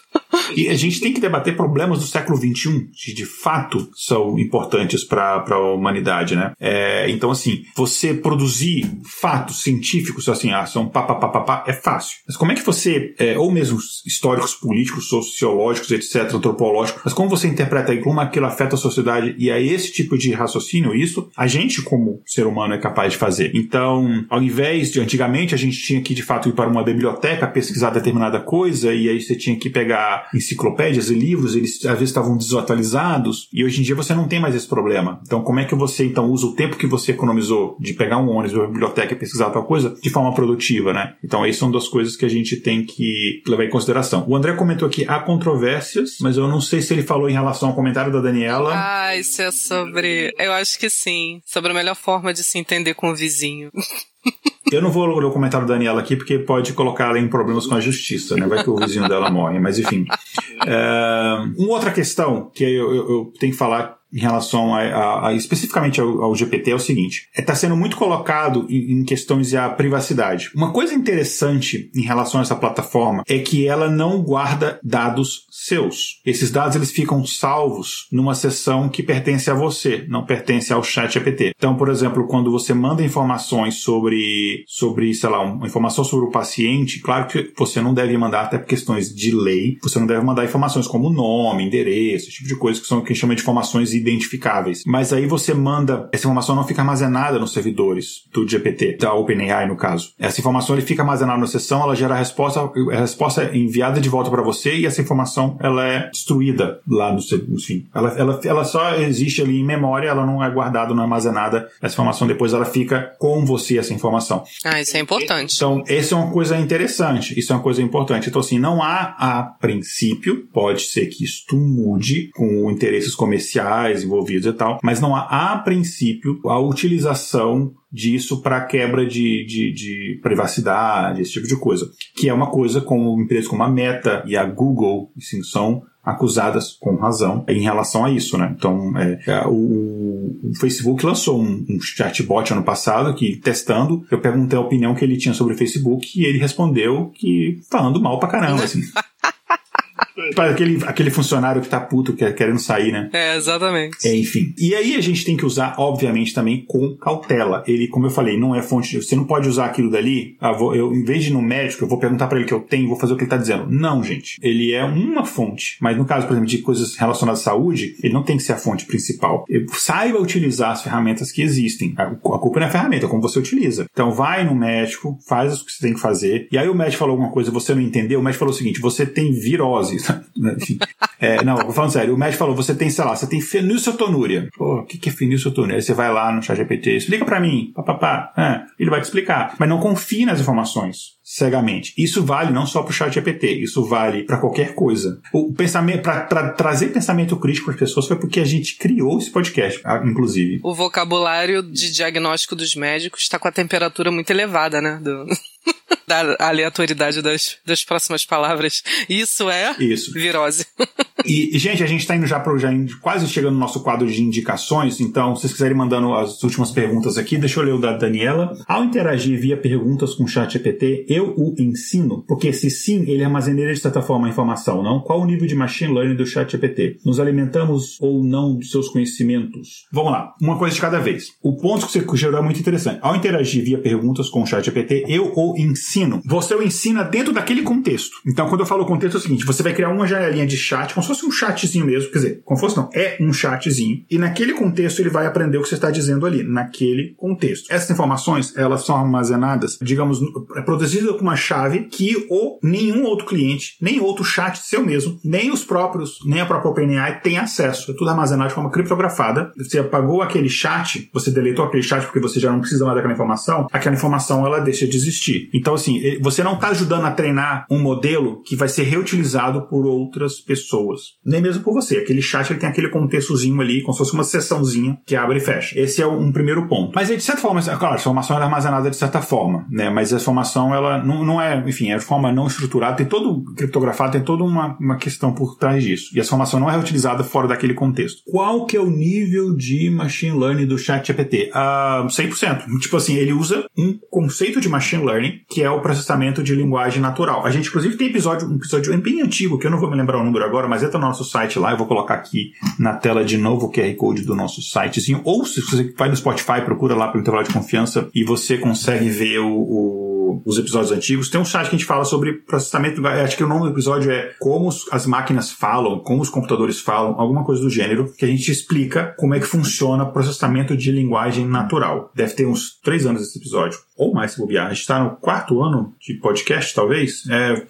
E a gente tem que debater problemas do século XXI, que de fato são importantes para a humanidade, né? É, então, assim, você produzir fatos científicos, assim, ah, são pá, pá, pá, pá, pá, é fácil. Mas como é que você, é, ou mesmo históricos, políticos, sociológicos, etc., antropológicos, mas como você interpreta aí, como aquilo afeta a sociedade e a esse tipo de raciocínio, isso a gente, como ser humano, é capaz de fazer. Então, ao invés de antigamente, a gente tinha que, de fato, ir para uma biblioteca pesquisar determinada coisa e aí você tinha que pegar enciclopédias e livros, eles às vezes estavam desatualizados, e hoje em dia você não tem mais esse problema. Então, como é que você então usa o tempo que você economizou de pegar um ônibus ou biblioteca e pesquisar tal coisa de forma produtiva, né? Então, aí são duas coisas que a gente tem que levar em consideração. O André comentou aqui há controvérsias, mas eu não sei se ele falou em relação ao comentário da Daniela. Ah, isso é sobre. Eu acho que sim. Sobre a melhor forma de se entender com o vizinho. Eu não vou ler o comentário da Daniela aqui, porque pode colocar ela em problemas com a justiça, né? Vai que o vizinho dela morre, mas enfim. É, uma outra questão que eu, eu, eu tenho que falar em relação a, a, a especificamente ao, ao, GPT é o seguinte: está é, sendo muito colocado em, em questões da privacidade. Uma coisa interessante em relação a essa plataforma é que ela não guarda dados seus. Esses dados eles ficam salvos numa seção que pertence a você, não pertence ao chat GPT. Então, por exemplo, quando você manda informações sobre, sobre, sei lá, uma informação sobre o paciente, claro que você não deve mandar até por questões de lei, você não deve mandar informações como nome, endereço, esse tipo de coisa que são o que chama de informações identificáveis. Mas aí você manda, essa informação não fica armazenada nos servidores do GPT, da OpenAI no caso. Essa informação ele fica armazenada na sessão, ela gera a resposta, a resposta é enviada de volta para você e essa informação ela é destruída lá no enfim. Ela, ela, ela só existe ali em memória, ela não é guardada, não é armazenada. Essa informação depois ela fica com você, essa informação. Ah, isso é importante. Então, essa é uma coisa interessante. Isso é uma coisa importante. Então, assim, não há a princípio, pode ser que isto mude com interesses comerciais envolvidos e tal, mas não há a princípio a utilização disso para quebra de, de, de, privacidade, esse tipo de coisa. Que é uma coisa como empresas como a Meta e a Google, assim, são acusadas com razão em relação a isso, né? Então, é, é, o, o, Facebook lançou um, um, chatbot ano passado que, testando, eu perguntei a opinião que ele tinha sobre o Facebook e ele respondeu que falando mal pra caramba, assim. aquele, aquele funcionário que tá puto, que é querendo sair, né? É, exatamente. É, enfim. E aí a gente tem que usar, obviamente, também com cautela. Ele, como eu falei, não é fonte de. Você não pode usar aquilo dali. Ah, vou, eu, em vez de ir no médico, eu vou perguntar para ele que eu tenho, vou fazer o que ele tá dizendo. Não, gente. Ele é uma fonte. Mas no caso, por exemplo, de coisas relacionadas à saúde, ele não tem que ser a fonte principal. Saiba utilizar as ferramentas que existem. A, a culpa não é a ferramenta, é como você utiliza. Então vai no médico, faz o que você tem que fazer. E aí o médico falou alguma coisa, você não entendeu, o médico falou o seguinte: você tem virose. Né, enfim. É, não, falando sério, o médico falou, você tem, sei lá, você tem fenilcetonúria. Pô, o que, que é fenilcetonúria? Aí você vai lá no chat GPT, explica para mim, papapá. É, ele vai te explicar. Mas não confie nas informações cegamente. Isso vale não só para o chat GPT, isso vale para qualquer coisa. O pensamento, para trazer pensamento crítico para as pessoas foi porque a gente criou esse podcast, inclusive. O vocabulário de diagnóstico dos médicos está com a temperatura muito elevada, né? Do... da aleatoriedade das, das próximas palavras. Isso é Isso. virose. E, gente, a gente está indo já, pro, já quase chegando no nosso quadro de indicações, então, se vocês quiserem mandando as últimas perguntas aqui, deixa eu ler o da Daniela. Ao interagir via perguntas com o chat GPT, eu o ensino, porque se sim, ele armazenaria de certa forma a informação, não? Qual o nível de machine learning do chat GPT? Nos alimentamos ou não dos seus conhecimentos? Vamos lá, uma coisa de cada vez. O ponto que você gerou é muito interessante. Ao interagir via perguntas com o chat GPT, eu o ensino. Você o ensina dentro daquele contexto. Então, quando eu falo contexto, é o seguinte, você vai criar uma janelinha de chat, como se fosse um chatzinho mesmo, quer dizer, como fosse não, é um chatzinho, e naquele contexto ele vai aprender o que você está dizendo ali, naquele contexto. Essas informações, elas são armazenadas, digamos, é produzidas com uma chave que o nenhum outro cliente, nem outro chat seu mesmo, nem os próprios, nem a própria OpenAI tem acesso. É tudo armazenado de forma criptografada. Você apagou aquele chat, você deletou aquele chat porque você já não precisa mais daquela informação, aquela informação ela deixa de existir. Então, assim, você não está ajudando a treinar um modelo que vai ser reutilizado por outras pessoas. Nem mesmo por você. Aquele chat ele tem aquele contextozinho ali, como se fosse uma sessãozinha que abre e fecha. Esse é um primeiro ponto. Mas de certa forma, claro, a informação é armazenada de certa forma, né? Mas a informação, ela não, não é, enfim, é de forma não estruturada, tem todo, criptografado, tem toda uma, uma questão por trás disso. E a informação não é reutilizada fora daquele contexto. Qual que é o nível de machine learning do chat GPT? Uh, 100%. Tipo assim, ele usa um conceito de machine learning, que é o processamento de linguagem natural. A gente, inclusive, tem episódio, um episódio bem antigo, que eu não vou me lembrar o número agora, mas entra no nosso site lá, eu vou colocar aqui na tela de novo o QR Code do nosso sitezinho, ou se você vai no Spotify, procura lá pelo intervalo de confiança e você consegue ver o, o, os episódios antigos. Tem um site que a gente fala sobre processamento, acho que o nome do episódio é Como as máquinas falam, como os computadores falam, alguma coisa do gênero, que a gente explica como é que funciona processamento de linguagem natural. Deve ter uns três anos esse episódio ou mais se bobear. A gente está no quarto ano de podcast, talvez. É,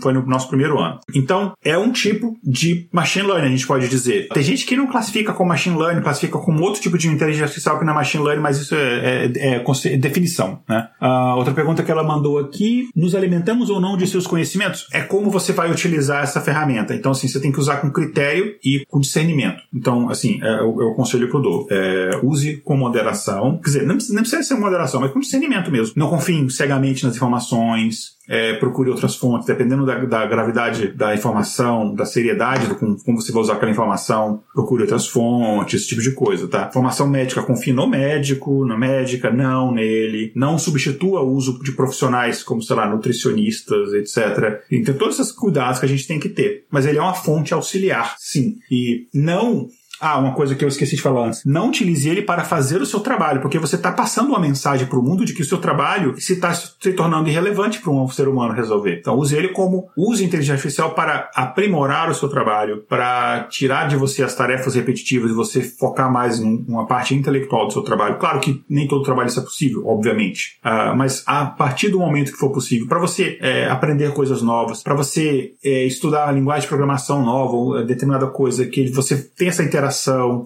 foi no nosso primeiro ano. Então, é um tipo de machine learning, a gente pode dizer. Tem gente que não classifica como machine learning, classifica como outro tipo de inteligência artificial que não é machine learning, mas isso é, é, é definição. Né? Uh, outra pergunta que ela mandou aqui: nos alimentamos ou não de seus conhecimentos? É como você vai utilizar essa ferramenta. Então, assim, você tem que usar com critério e com discernimento. Então, assim, é, é o conselho que eu dou. É, use com moderação. Quer dizer, não, não precisa ser moderação, mas com discernimento mesmo. Não confie cegamente nas informações, é, procure outras fontes, dependendo da, da, gravidade da informação, da seriedade do como, como, você vai usar aquela informação, procure outras fontes, esse tipo de coisa, tá? Informação médica, confie no médico, na médica, não nele, não substitua o uso de profissionais como, sei lá, nutricionistas, etc. Então, todos esses cuidados que a gente tem que ter. Mas ele é uma fonte auxiliar, sim. E não ah, uma coisa que eu esqueci de falar antes. Não utilize ele para fazer o seu trabalho, porque você está passando uma mensagem para o mundo de que o seu trabalho se está se tornando irrelevante para um ser humano resolver. Então, use ele como use inteligência artificial para aprimorar o seu trabalho, para tirar de você as tarefas repetitivas e você focar mais em uma parte intelectual do seu trabalho. Claro que nem todo trabalho isso é possível, obviamente, uh, mas a partir do momento que for possível, para você é, aprender coisas novas, para você é, estudar a linguagem de programação nova, determinada coisa que você tem essa interação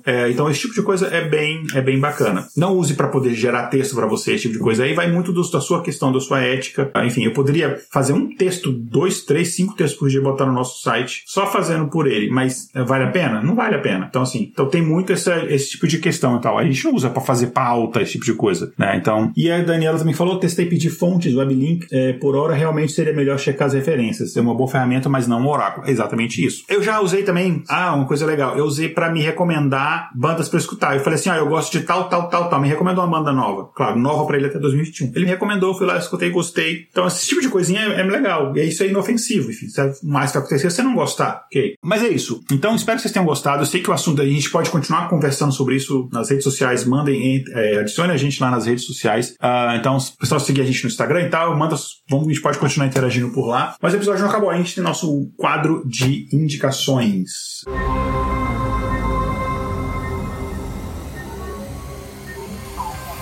é, então, esse tipo de coisa é bem, é bem bacana. Não use para poder gerar texto para você, esse tipo de coisa. Aí vai muito do, da sua questão, da sua ética. Enfim, eu poderia fazer um texto, dois, três, cinco textos por dia botar no nosso site, só fazendo por ele. Mas é, vale a pena? Não vale a pena. Então, assim, então tem muito essa, esse tipo de questão e tal. A gente não usa para fazer pauta, esse tipo de coisa, né? Então, e a Daniela também falou, testei pedir fontes, weblink, é, por hora realmente seria melhor checar as referências. É uma boa ferramenta, mas não um oráculo. É exatamente isso. Eu já usei também, ah, uma coisa legal, eu usei para me recomendar bandas para escutar. Eu falei assim, ah, eu gosto de tal, tal, tal, tal. Me recomendou uma banda nova. Claro, nova para ele até 2021. Ele me recomendou, fui lá, escutei, gostei. Então, esse tipo de coisinha é, é legal. E isso é inofensivo, enfim. Se mais que acontecer, você não gostar, ok? Mas é isso. Então, espero que vocês tenham gostado. Eu sei que o assunto, a gente pode continuar conversando sobre isso nas redes sociais. Mandem, é, adicione a gente lá nas redes sociais. Uh, então, pessoal seguir a gente no Instagram e tal, manda, vamos, a gente pode continuar interagindo por lá. Mas o episódio não acabou. A gente tem nosso quadro de indicações.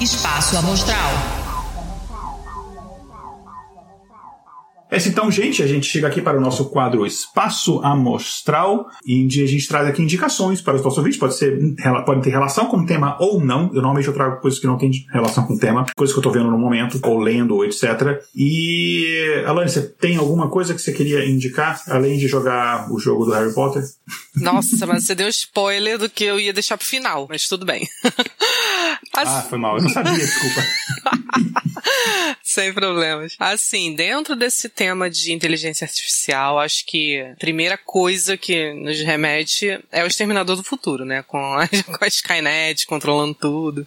Espaço Amostral. É assim, então, gente, a gente chega aqui para o nosso quadro Espaço Amostral, onde a gente traz aqui indicações para os nossos ouvintes. Pode ser, pode ter relação com o tema ou não. Eu normalmente eu trago coisas que não têm relação com o tema, coisas que eu estou vendo no momento, ou lendo, ou etc. E, Alane, você tem alguma coisa que você queria indicar, além de jogar o jogo do Harry Potter? Nossa, mas você deu spoiler do que eu ia deixar pro final, mas tudo bem. As... Ah, foi mal, eu não sabia, desculpa. Sem problemas. Assim, dentro desse tema de inteligência artificial, acho que a primeira coisa que nos remete é o Exterminador do Futuro, né? Com a, com a Skynet controlando tudo.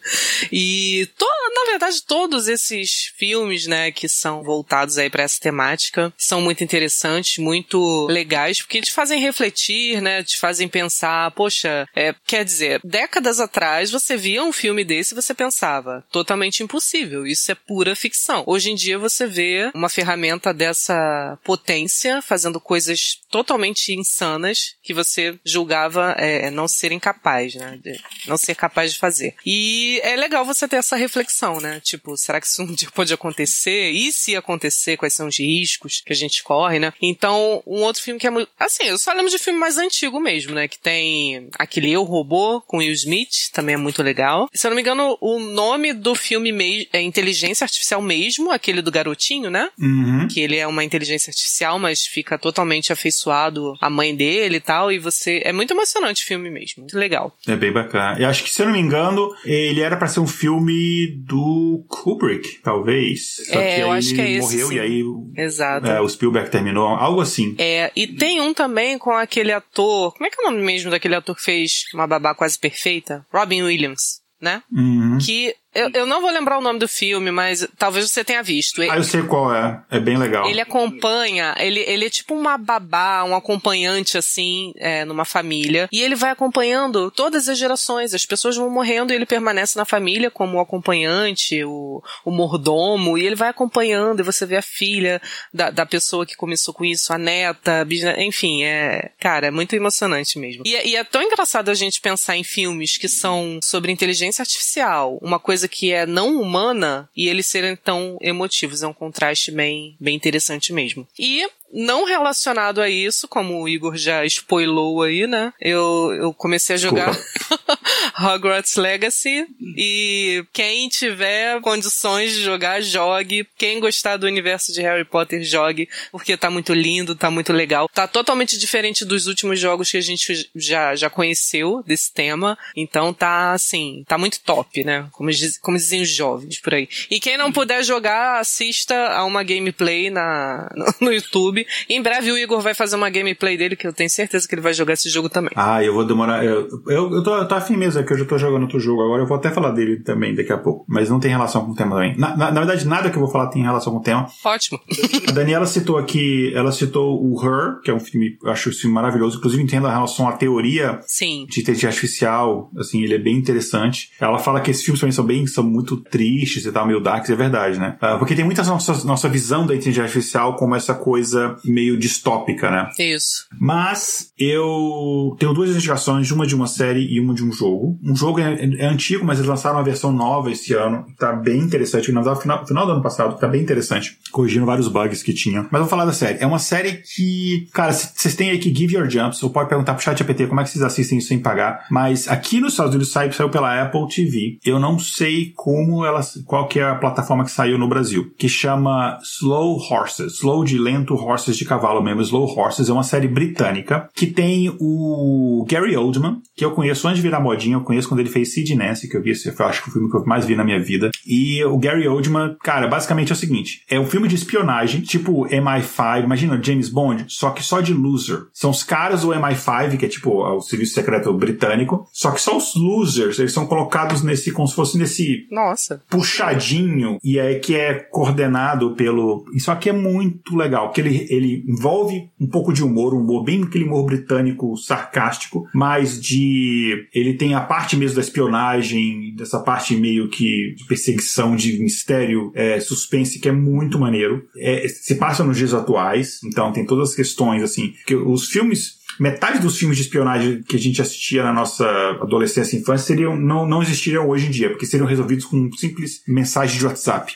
E, to, na verdade, todos esses filmes, né, que são voltados aí para essa temática, são muito interessantes, muito legais, porque te fazem refletir, né? Te fazem pensar, poxa, é, quer dizer, décadas atrás você via um filme desse e você pensava, totalmente impossível, isso é pura ficção. Hoje em dia você vê uma ferramenta dessa potência fazendo coisas totalmente insanas que você julgava é, não ser incapaz, né? De não ser capaz de fazer. E é legal você ter essa reflexão, né? Tipo, será que isso um dia pode acontecer? E se acontecer, quais são os riscos que a gente corre, né? Então, um outro filme que é muito. Assim, eu só lembro de filme mais antigo mesmo, né? Que tem aquele Eu Robô com Will Smith, também é muito legal. Se eu não me engano, o nome do filme é Inteligência Artificial mesmo, aquele do garotinho, né? Uhum. Que ele é uma inteligência artificial, mas fica totalmente afeiçoado à mãe dele e tal. E você. É muito emocionante o filme mesmo. Muito legal. É bem bacana. Eu acho que, se eu não me engano, ele era para ser um filme do Kubrick, talvez. Só É, que eu acho que é ele esse, morreu sim. e aí Exato. é, o Spielberg terminou. Algo assim. É, e tem um também com aquele ator. Como é que é o nome mesmo daquele ator que fez uma babá quase perfeita? Robin Williams, né? Uhum. Que. Eu, eu não vou lembrar o nome do filme, mas talvez você tenha visto. Ah, eu sei qual é. É bem legal. Ele acompanha, ele, ele é tipo uma babá, um acompanhante, assim, é, numa família. E ele vai acompanhando todas as gerações. As pessoas vão morrendo e ele permanece na família como o acompanhante, o, o mordomo. E ele vai acompanhando e você vê a filha da, da pessoa que começou com isso, a neta, a enfim, é. Cara, é muito emocionante mesmo. E, é- e é tão engraçado a gente pensar em filmes que são sobre inteligência artificial, uma coisa que é não humana, e eles serem tão emotivos. É um contraste bem, bem interessante mesmo. E não relacionado a isso, como o Igor já spoilou aí, né? Eu, eu comecei a jogar Hogwarts Legacy e quem tiver condições de jogar, jogue. Quem gostar do universo de Harry Potter, jogue, porque tá muito lindo, tá muito legal. Tá totalmente diferente dos últimos jogos que a gente já, já conheceu desse tema. Então tá, assim, tá muito top, né? Como, diz, como dizem os jovens por aí. E quem não puder jogar, assista a uma gameplay na, no, no YouTube. Em breve o Igor vai fazer uma gameplay dele, que eu tenho certeza que ele vai jogar esse jogo também. Ah, eu vou demorar. Eu, eu, eu, tô, eu tô afim mesmo, é que eu já tô jogando outro jogo agora. Eu vou até falar dele também daqui a pouco. Mas não tem relação com o tema também. Na, na, na verdade, nada que eu vou falar tem relação com o tema. Ótimo. A Daniela citou aqui, ela citou o Her, que é um filme, eu acho esse filme maravilhoso. Inclusive, entendo a relação à teoria Sim. de inteligência artificial, assim, ele é bem interessante. Ela fala que esses filmes também são bem, são muito tristes e tal, meio darks, é verdade, né? Ah, porque tem muita nossa, nossa visão da inteligência artificial como essa coisa meio distópica, né? Isso. Mas eu tenho duas indicações, uma de uma série e uma de um jogo. Um jogo é, é antigo, mas eles lançaram uma versão nova esse ano. Tá bem interessante. Na verdade, final, final do ano passado, tá bem interessante. Corrigindo vários bugs que tinha. Mas vou falar da série. É uma série que, cara, vocês têm aí que Give Your Jumps, ou pode perguntar pro chat GPT como é que vocês assistem isso sem pagar. Mas aqui nos Estados Unidos saiu, saiu pela Apple TV. Eu não sei como ela, qual que é a plataforma que saiu no Brasil. Que chama Slow Horses. Slow de lento, horses de cavalo mesmo. Slow Horses é uma série britânica que tem o Gary Oldman, que eu conheço antes de virar modinha, eu conheço quando ele fez Sid Nancy, que eu vi esse, eu acho que o filme que eu mais vi na minha vida. E o Gary Oldman, cara, basicamente é o seguinte: é um filme de espionagem, tipo MI5, imagina James Bond, só que só de loser. São os caras do MI5, que é tipo o serviço secreto britânico, só que só os losers, eles são colocados nesse, como se fosse nesse Nossa. puxadinho e é que é coordenado pelo. Isso aqui é muito legal, porque ele, ele envolve um pouco de humor, um humor bem aquele humor britânico sarcástico, mas de. Ele tem a parte mesmo da espionagem, dessa parte meio que de perseguição, de mistério, é, suspense, que é muito maneiro. É, se passa nos dias atuais, então tem todas as questões, assim, que os filmes metade dos filmes de espionagem que a gente assistia na nossa adolescência e infância seriam, não, não existiriam hoje em dia, porque seriam resolvidos com um simples mensagem de WhatsApp.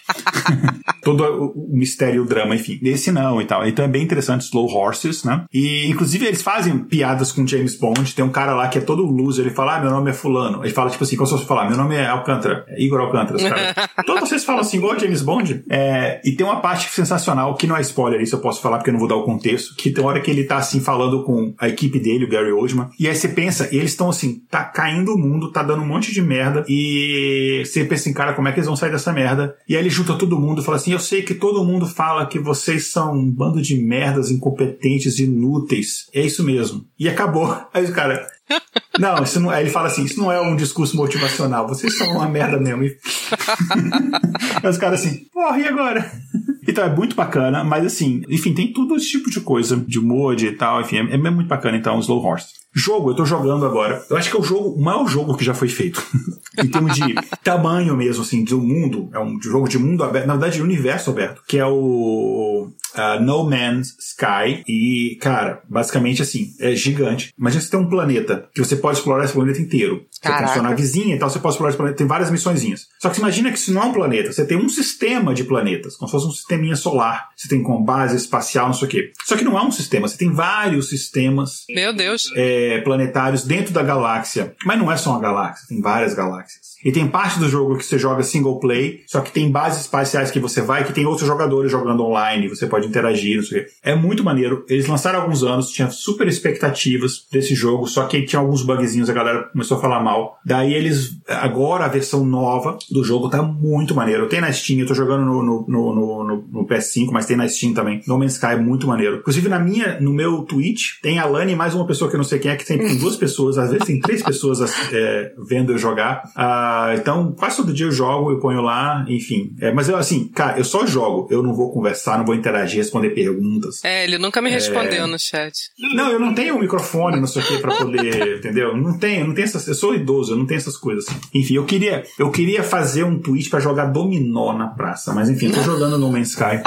Todo o, mistério, o drama, enfim. Esse não e tal. Então é bem interessante, Slow Horses, né? E, inclusive, eles fazem piadas com James Bond. Tem um cara lá que é todo loser, ele fala, ah, meu nome é fulano. Ele fala, tipo assim, como se fosse falar, meu nome é Alcântara, é Igor Alcântara. Todos vocês falam assim, igual James Bond. É, e tem uma parte sensacional, que não é spoiler, isso eu posso falar porque eu não vou dar o contexto, que tem hora que ele tá assim, falando com a equipe dele, o Gary Oldman, e aí você pensa, e eles estão assim, tá caindo o mundo, tá dando um monte de merda, e você pensa assim, cara, como é que eles vão sair dessa merda? E aí ele junta todo mundo e fala assim, eu sei que todo mundo fala que vocês são um bando de merdas incompetentes, inúteis. É isso mesmo. E acabou. Aí cara... Não, isso não, aí ele fala assim, isso não é um discurso motivacional, vocês são uma merda mesmo. Aí os caras assim, porra, e agora? Então é muito bacana, mas assim, enfim, tem tudo esse tipo de coisa, de mod e tal, enfim, é, é muito bacana então, Slow Horse. Jogo, eu tô jogando agora. Eu acho que é o jogo, o maior jogo que já foi feito. em termos de tamanho mesmo, assim, do mundo. É um jogo de mundo aberto, na verdade, de universo aberto, que é o uh, No Man's Sky. E, cara, basicamente assim, é gigante. Imagina você tem um planeta que você pode explorar esse planeta inteiro. Caraca. Você tem sua navezinha e tal, você pode explorar esse planeta, tem várias missõezinhas. Só que você imagina que isso não é um planeta, você tem um sistema de planetas, como se fosse um sisteminha solar. Você tem com base espacial, não sei o quê. Só que não é um sistema, você tem vários sistemas. Meu Deus. É, planetários dentro da galáxia. Mas não é só uma galáxia, tem várias galáxias. E tem parte do jogo que você joga single play, só que tem bases espaciais que você vai, que tem outros jogadores jogando online, você pode interagir, não sei o quê. É muito maneiro. Eles lançaram há alguns anos, tinha super expectativas desse jogo, só que tinha alguns bugzinhos, a galera começou a falar mal. Daí eles, agora a versão nova do jogo tá muito maneiro. Tem na Steam, eu tô jogando no, no, no, no, no PS5, mas tem na Steam também. No Man's Sky é muito maneiro. Inclusive na minha, no meu Twitch, tem a Lani e mais uma pessoa que eu não sei quem é, que tem duas pessoas, às vezes tem três pessoas é, vendo eu jogar. Ah, ah, então, quase todo dia eu jogo, eu ponho lá, enfim. É, mas eu, assim, cara, eu só jogo. Eu não vou conversar, não vou interagir, responder perguntas. É, ele nunca me é. respondeu é... no chat. Não, eu não tenho um microfone, não sei o que, pra poder, entendeu? Não tenho, não tenho essas. Eu sou idoso, eu não tenho essas coisas. Enfim, eu queria, eu queria fazer um tweet para jogar dominó na praça, mas enfim, tô jogando no Man's Sky.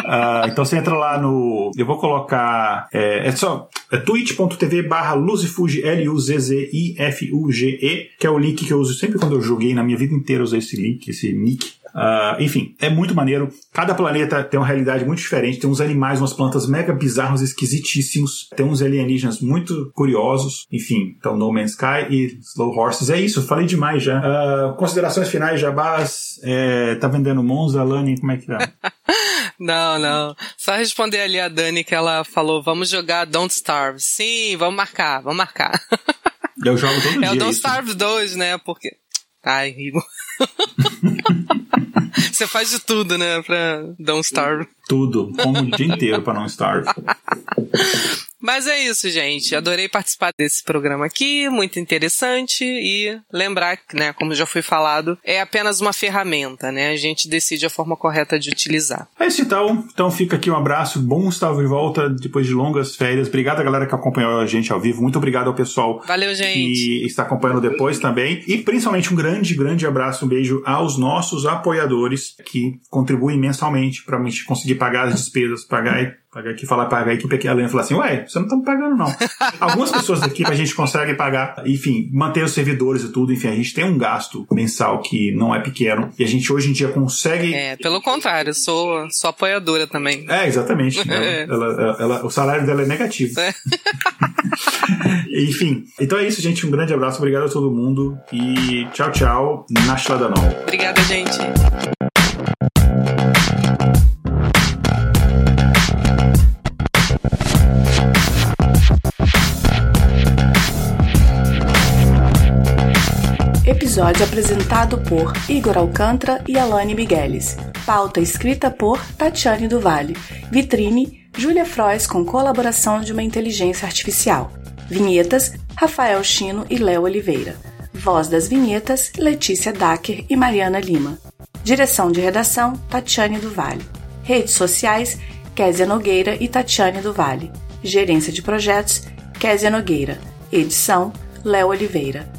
Uh, então você entra lá no. Eu vou colocar. É, é só. É twitch.tv barra Luzifuge, L-U-Z-Z-I-F-U-G-E, que é o link que eu uso sempre quando eu joguei na minha vida inteira, usei esse link, esse nick. Uh, enfim, é muito maneiro. Cada planeta tem uma realidade muito diferente. Tem uns animais, umas plantas mega bizarros, esquisitíssimos. Tem uns alienígenas muito curiosos. Enfim, então No Man's Sky e Slow Horses. É isso, falei demais já. Uh, considerações finais, Jabás. É, tá vendendo Monza, Lani? Como é que tá? Não, não. Só responder ali a Dani que ela falou: vamos jogar Don't Starve. Sim, vamos marcar, vamos marcar. Eu jogo todo é dia. É o Don't isso. Starve 2, né? Porque. Ai, Igor. Você faz de tudo, né? Pra Don't Starve. Tudo. Como o dia inteiro pra não starve. Mas é isso, gente. Adorei participar desse programa aqui, muito interessante e lembrar que, né, como já foi falado, é apenas uma ferramenta, né? A gente decide a forma correta de utilizar. É isso então. Então fica aqui um abraço, bom estar de volta depois de longas férias. Obrigado a galera que acompanhou a gente ao vivo. Muito obrigado ao pessoal Valeu, gente. que está acompanhando depois também. E principalmente um grande, grande abraço, um beijo aos nossos apoiadores que contribuem mensalmente para a gente conseguir pagar as despesas, pagar pagar aqui, falar, pagar a equipe aqui, a Lena fala assim, ué, você não tá me pagando não. Algumas pessoas da equipe a gente consegue pagar, enfim, manter os servidores e tudo, enfim, a gente tem um gasto mensal que não é pequeno e a gente hoje em dia consegue... É, pelo contrário, sou, sou apoiadora também. É, exatamente. Né? ela, ela, ela, o salário dela é negativo. É. enfim, então é isso, gente, um grande abraço, obrigado a todo mundo e tchau, tchau, na não. Obrigada, gente. Episódio apresentado por Igor Alcântara e Alane Migueles. Pauta escrita por Tatiane do Vale. Vitrine, Júlia Frois com colaboração de uma inteligência artificial. Vinhetas, Rafael Chino e Léo Oliveira. Voz das vinhetas, Letícia Dacker e Mariana Lima. Direção de redação, Tatiane do Vale. Redes sociais, Késia Nogueira e Tatiane do Vale. Gerência de projetos, Késia Nogueira. Edição, Léo Oliveira.